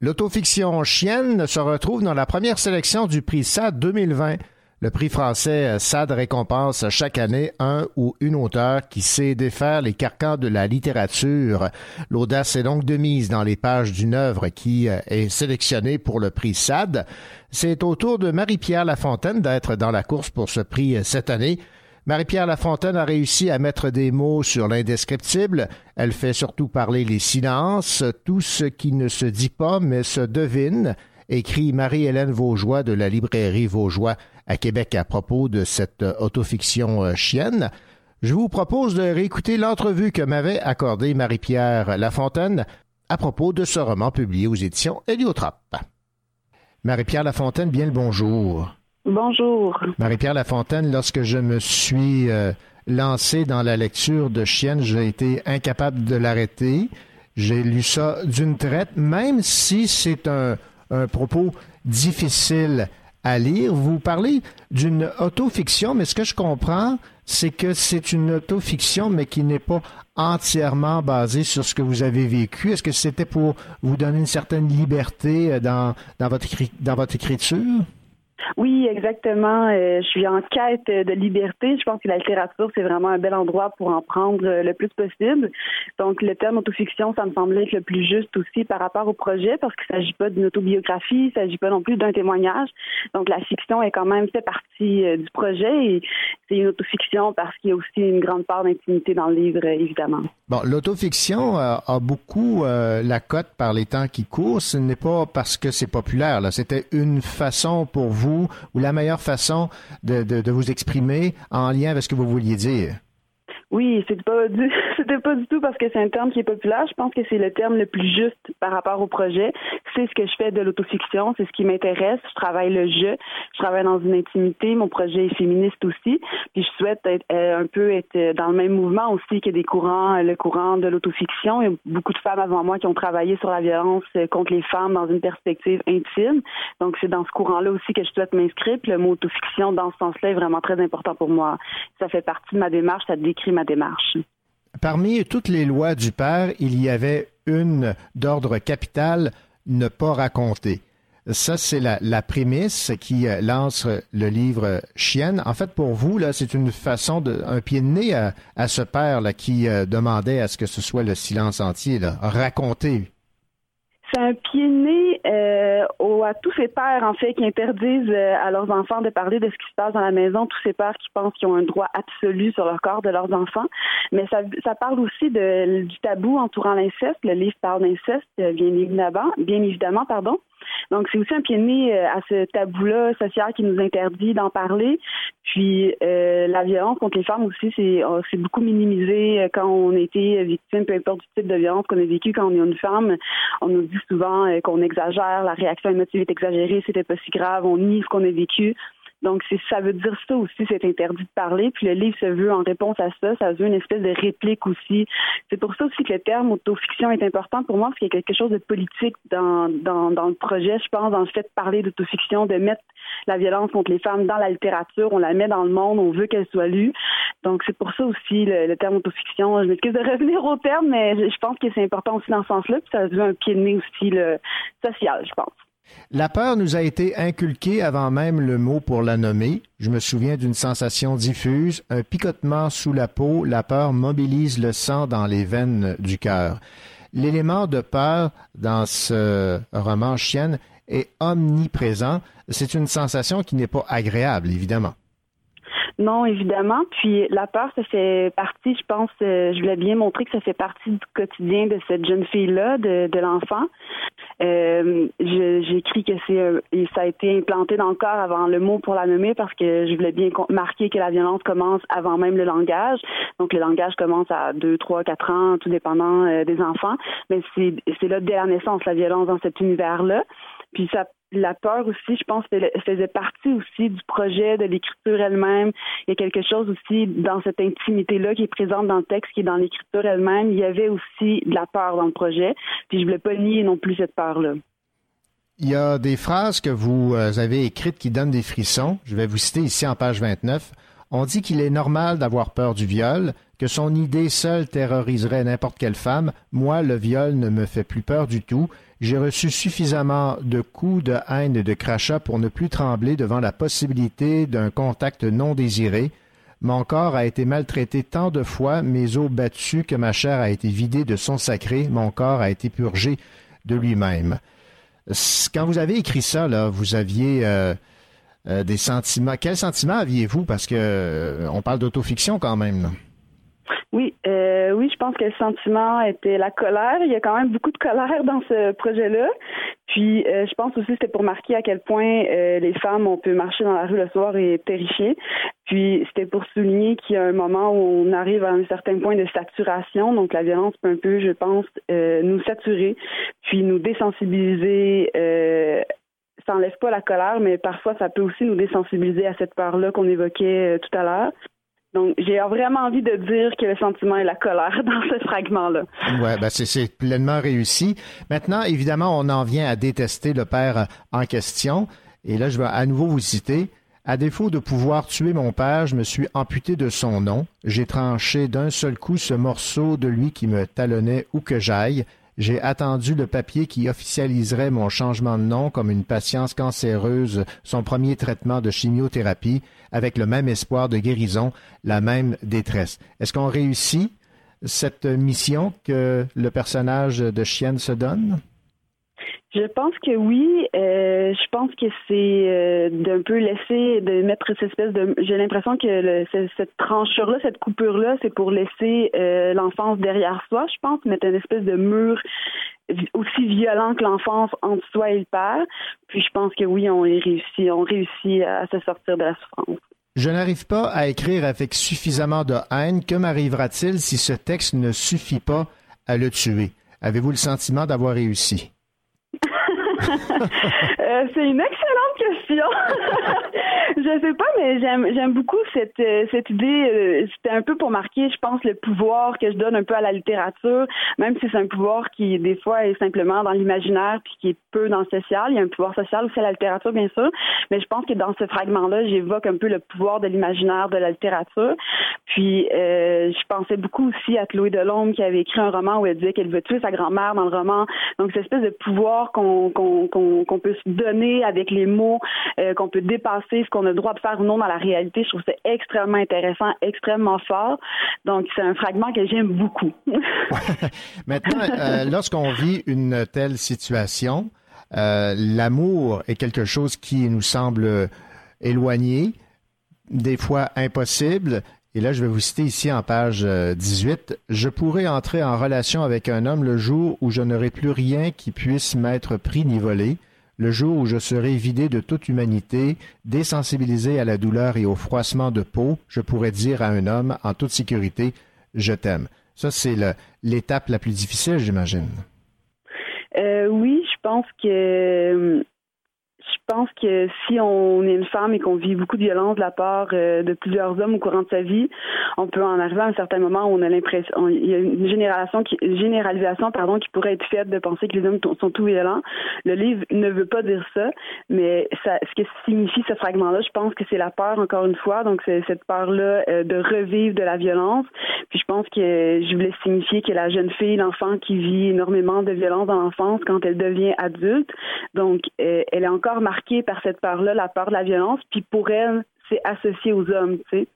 L'autofiction Chienne se retrouve dans la première sélection du prix SAD 2020. Le prix français SAD récompense chaque année un ou une auteur qui sait défaire les carcans de la littérature. L'audace est donc de mise dans les pages d'une œuvre qui est sélectionnée pour le prix SAD. C'est au tour de Marie-Pierre Lafontaine d'être dans la course pour ce prix cette année. Marie-Pierre Lafontaine a réussi à mettre des mots sur l'indescriptible. Elle fait surtout parler les silences, tout ce qui ne se dit pas mais se devine, écrit Marie-Hélène Vaugeois de la librairie Vaugeois à Québec à propos de cette autofiction euh, chienne. Je vous propose de réécouter l'entrevue que m'avait accordée Marie-Pierre Lafontaine à propos de ce roman publié aux éditions Héliotrope. Marie-Pierre Lafontaine, bien le bonjour. Bonjour. Marie-Pierre Lafontaine, lorsque je me suis euh, lancé dans la lecture de Chienne, j'ai été incapable de l'arrêter. J'ai lu ça d'une traite, même si c'est un, propos difficile à lire. Vous parlez d'une autofiction, mais ce que je comprends, c'est que c'est une autofiction, mais qui n'est pas entièrement basée sur ce que vous avez vécu. Est-ce que c'était pour vous donner une certaine liberté euh, dans, votre, dans votre écriture? Oui, exactement. Euh, je suis en quête de liberté. Je pense que la littérature, c'est vraiment un bel endroit pour en prendre euh, le plus possible. Donc, le terme autofiction, ça me semblait être le plus juste aussi par rapport au projet parce qu'il ne s'agit pas d'une autobiographie, il ne s'agit pas non plus d'un témoignage. Donc, la fiction est quand même fait partie euh, du projet et c'est une autofiction parce qu'il y a aussi une grande part d'intimité dans le livre, évidemment. Bon, l'autofiction a beaucoup la cote par les temps qui courent. Ce n'est pas parce que c'est populaire. C'était une façon pour vous ou la meilleure façon de vous exprimer en lien avec ce que vous vouliez dire? Oui, c'est pas du, c'était pas du tout parce que c'est un terme qui est populaire. Je pense que c'est le terme le plus juste par rapport au projet. C'est ce que je fais de l'autofiction, c'est ce qui m'intéresse. Je travaille le jeu, je travaille dans une intimité. Mon projet est féministe aussi. Puis je souhaite être, euh, un peu être dans le même mouvement aussi que des courants, euh, le courant de l'autofiction. Il y a beaucoup de femmes avant moi qui ont travaillé sur la violence euh, contre les femmes dans une perspective intime. Donc c'est dans ce courant-là aussi que je souhaite m'inscrire. Le mot autofiction dans ce sens-là est vraiment très important pour moi. Ça fait partie de ma démarche, ça décrit ma démarche. Parmi toutes les lois du père, il y avait une d'ordre capital, ne pas raconter. Ça, c'est la, prémisse qui euh, lance le livre Chienne. En fait, pour vous, là, c'est une façon de, un pied de nez à, ce père qui euh, demandait à ce que ce soit le silence entier, raconter. C'est un pied de nez euh, à tous ces pères, en fait, qui interdisent euh, à leurs enfants de parler de ce qui se passe dans la maison. Tous ces pères qui pensent qu'ils ont un droit absolu sur le corps de leurs enfants. Mais ça, ça parle aussi de, du tabou entourant l'inceste. Le livre parle d'inceste, euh, bien évidemment, bien évidemment, pardon. Donc, c'est aussi un pied de nez euh, à ce tabou-là social qui nous interdit d'en parler. Puis, euh, la violence contre les femmes aussi, c'est c'est beaucoup minimisé euh, quand on a été victime, peu importe du type de violence qu'on a vécu quand on est une femme. On nous dit souvent qu'on exagère, la réaction émotive est exagérée, c'était pas si grave, on nie ce qu'on a vécu. Donc, ça veut dire ça aussi, c'est interdit de parler. Puis le livre se veut en réponse à ça, ça veut une espèce de réplique aussi. C'est pour ça aussi que le terme autofiction est important pour moi, parce qu'il y a quelque chose de politique dans, dans, dans le projet, je pense, dans le fait de parler d'autofiction, de mettre la violence contre les femmes dans la littérature, on la met dans le monde, on veut qu'elle soit lue. Donc, c'est pour ça aussi le, le terme autofiction. Je m'excuse de revenir au terme, mais je, pense que c'est important aussi dans ce sens-là, puis ça veut un pied de nez aussi le social, je pense. La peur nous a été inculquée avant même le mot pour la nommer. Je me souviens d'une sensation diffuse, un picotement sous la peau. La peur mobilise le sang dans les veines du cœur. L'élément de peur dans ce roman Chienne est omniprésent. C'est une sensation qui n'est pas agréable, évidemment. Non, évidemment. Puis la peur, ça fait partie, je pense, euh, je voulais bien montrer que ça fait partie du quotidien de cette jeune fille-là, de, de l'enfant. Euh, écrit que c'est euh, ça a été implanté dans le corps avant le mot pour la nommer parce que je voulais bien marquer que la violence commence avant même le langage. Donc le langage commence à 2, 3, 4 ans, tout dépendant euh, des enfants. Mais c'est là dès la naissance, la violence dans cet univers-là. Puis ça, la peur aussi, je pense, faisait partie aussi du projet, de l'écriture elle-même. Il y a quelque chose aussi dans cette intimité-là qui est présente dans le texte, qui est dans l'écriture elle-même. Il y avait aussi de la peur dans le projet. Puis je voulais pas nier non plus cette peur-là. Il y a des phrases que vous euh, avez écrites qui donnent des frissons. Je vais vous citer ici en page 29. On dit qu'il est normal d'avoir peur du viol, que son idée seule terroriserait n'importe quelle femme. Moi, le viol ne me fait plus peur du tout. J'ai reçu suffisamment de coups de haine et de crachats pour ne plus trembler devant la possibilité d'un contact non désiré. Mon corps a été maltraité tant de fois, mes os battus, que ma chair a été vidée de son sacré, mon corps a été purgé de lui-même. Quand vous avez écrit ça, là, vous aviez euh, euh, des sentiments. Quels sentiments aviez-vous? Parce que euh, on parle d'autofiction quand même. Oui, euh, oui, je pense que le sentiment était la colère. Il y a quand même beaucoup de colère dans ce projet-là. Puis, euh, je pense aussi que c'était pour marquer à quel point euh, les femmes, on peut marcher dans la rue le soir et être terrifiées. Puis, c'était pour souligner qu'il y a un moment où on arrive à un certain point de saturation. Donc, la violence peut un peu, je pense, nous saturer, puis nous désensibiliser. Ça enlève pas la colère, mais parfois, ça peut aussi nous désensibiliser à cette peur-là qu'on évoquait tout à l'heure. Donc, j'ai vraiment envie de dire que le sentiment et la colère dans ce fragment-là. Ouais, ben c'est- c'est pleinement réussi. Maintenant, évidemment, on en vient à détester le père euh, en question. Et là, je vais à nouveau vous citer. À défaut de pouvoir tuer mon père, je me suis amputé de son nom. J'ai tranché d'un seul coup ce morceau de lui qui me talonnait où que j'aille. J'ai attendu le papier qui officialiserait mon changement de nom comme une patience cancéreuse, son premier traitement de chimiothérapie, avec le même espoir de guérison, la même détresse. Est-ce qu'on réussit cette mission que le personnage de Chienne se donne? Je pense que oui. Euh, je pense que c'est euh, d'un peu laisser, de mettre cette espèce de. J'ai l'impression que le- ce- cette tranchure-là, cette coupure-là, c'est pour laisser euh, l'enfance derrière soi. Je pense mettre une espèce de mur aussi violent que l'enfance entre soi et le père. Puis je pense que oui, on est réussi, on réussit à se sortir de la souffrance. Je n'arrive pas à écrire avec suffisamment de haine. Que m'arrivera-t-il si ce texte ne suffit pas à le tuer? Avez-vous le sentiment d'avoir réussi? Euh, c'est une excellente question. je sais pas, mais j'aime beaucoup cette euh, cette idée. euh, C'était un peu pour marquer, je pense, le pouvoir que je donne un peu à la littérature, même si c'est un pouvoir qui des fois est simplement dans l'imaginaire puis qui est peu dans le social. Il y a un pouvoir social aussi à la littérature, bien sûr, mais je pense que dans ce fragment-là, j'évoque un peu le pouvoir de l'imaginaire de la littérature. Puis je pensais beaucoup aussi à Chloé Delhomme qui avait écrit un roman où elle disait qu'elle veut tuer sa grand-mère dans le roman. Donc cette espèce de pouvoir qu'on qu'on peut se donner avec les mots, euh, qu'on peut dépasser ce qu'on a le droit de faire ou non dans la réalité. Je trouve ça extrêmement intéressant, extrêmement fort. Donc c'est un fragment que j'aime beaucoup. Maintenant, euh, lorsqu'on vit une telle situation, euh, l'amour est quelque chose qui nous semble éloigné, des fois impossible. Et là, je vais vous citer ici en page euh, 18. Je pourrais entrer en relation avec un homme le jour où je n'aurai plus rien qui puisse m'être pris ni volé, le jour où je serai vidé de toute humanité, désensibilisé à la douleur et au froissement de peau, je pourrais dire à un homme en toute sécurité, je t'aime. Ça, c'est l'étape la plus difficile, j'imagine. Euh, oui, je pense que je pense que si on est une femme et qu'on vit beaucoup de violence de la part euh, de plusieurs hommes au courant de sa vie, on peut en arriver à un certain moment où on a l'impression, il y a une généralisation pardon, qui pourrait être faite de penser que les hommes sont tout violents. Le livre ne veut pas dire ça, mais ce que signifie ce fragment-là, je pense que c'est la peur encore une fois, donc c'est cette peur-là euh, de revivre de la violence. Puis je pense que je voulais signifier que la jeune fille, l'enfant qui vit énormément de violence dans l'enfance quand elle devient adulte, donc euh, elle est encore marquée par cette peur-là, la peur de la violence, puis pour elle, c'est associé aux hommes, tu sais.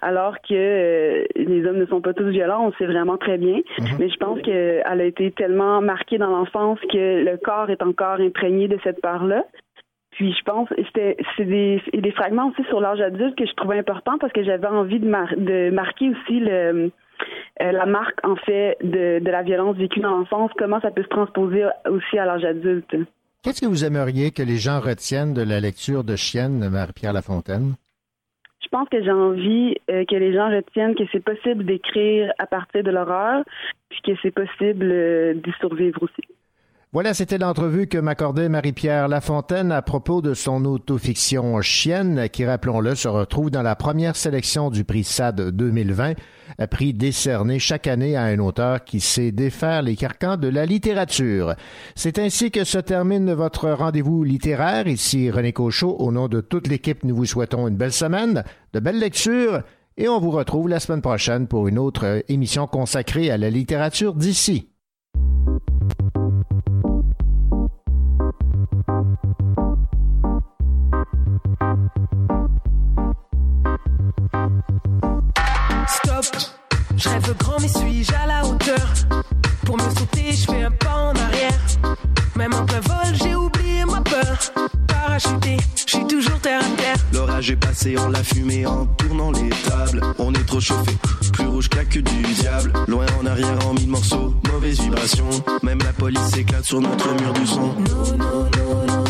Alors que euh, les hommes ne sont pas tous violents, on le sait vraiment très bien. Mais je pense qu'elle a été tellement marquée dans l'enfance que le corps est encore imprégné de cette peur-là. Puis je pense c'était c'est des, des fragments aussi sur l'âge adulte que je trouvais important parce que j'avais envie de, mar- de marquer aussi le euh, la marque en fait de, de la violence vécue dans l'enfance, comment ça peut se transposer aussi à l'âge adulte. Qu'est-ce que vous aimeriez que les gens retiennent de la lecture de Chienne de Marie-Pierre Lafontaine? Je pense que j'ai envie euh, que les gens retiennent que c'est possible d'écrire à partir de l'horreur, puis que c'est possible euh, d'y survivre aussi. Voilà, c'était l'entrevue que m'accordait Marie-Pierre Lafontaine à propos de son autofiction Chienne, qui, rappelons-le, se retrouve dans la première sélection du prix SAD 2020, un prix décerné chaque année à un auteur qui sait défaire les carcans de la littérature. C'est ainsi que se termine votre rendez-vous littéraire. Ici René Cochot. Au nom de toute l'équipe, nous vous souhaitons une belle semaine, de belles lectures, et on vous retrouve la semaine prochaine pour une autre émission consacrée à la littérature d'ici. Je rêve grand mais suis-je à la hauteur Pour me sauter, je fais un pas en arrière. Même en plein vol, j'ai oublié ma peur. Parachuté, je suis toujours terre à terre. L'orage est passé, on l'a fumé en tournant les tables. On est trop chauffé, plus rouge que la queue du diable. Loin en arrière en mille morceaux, mauvaise vibration. Même la police s'éclate sur notre mur du son. No, no, no,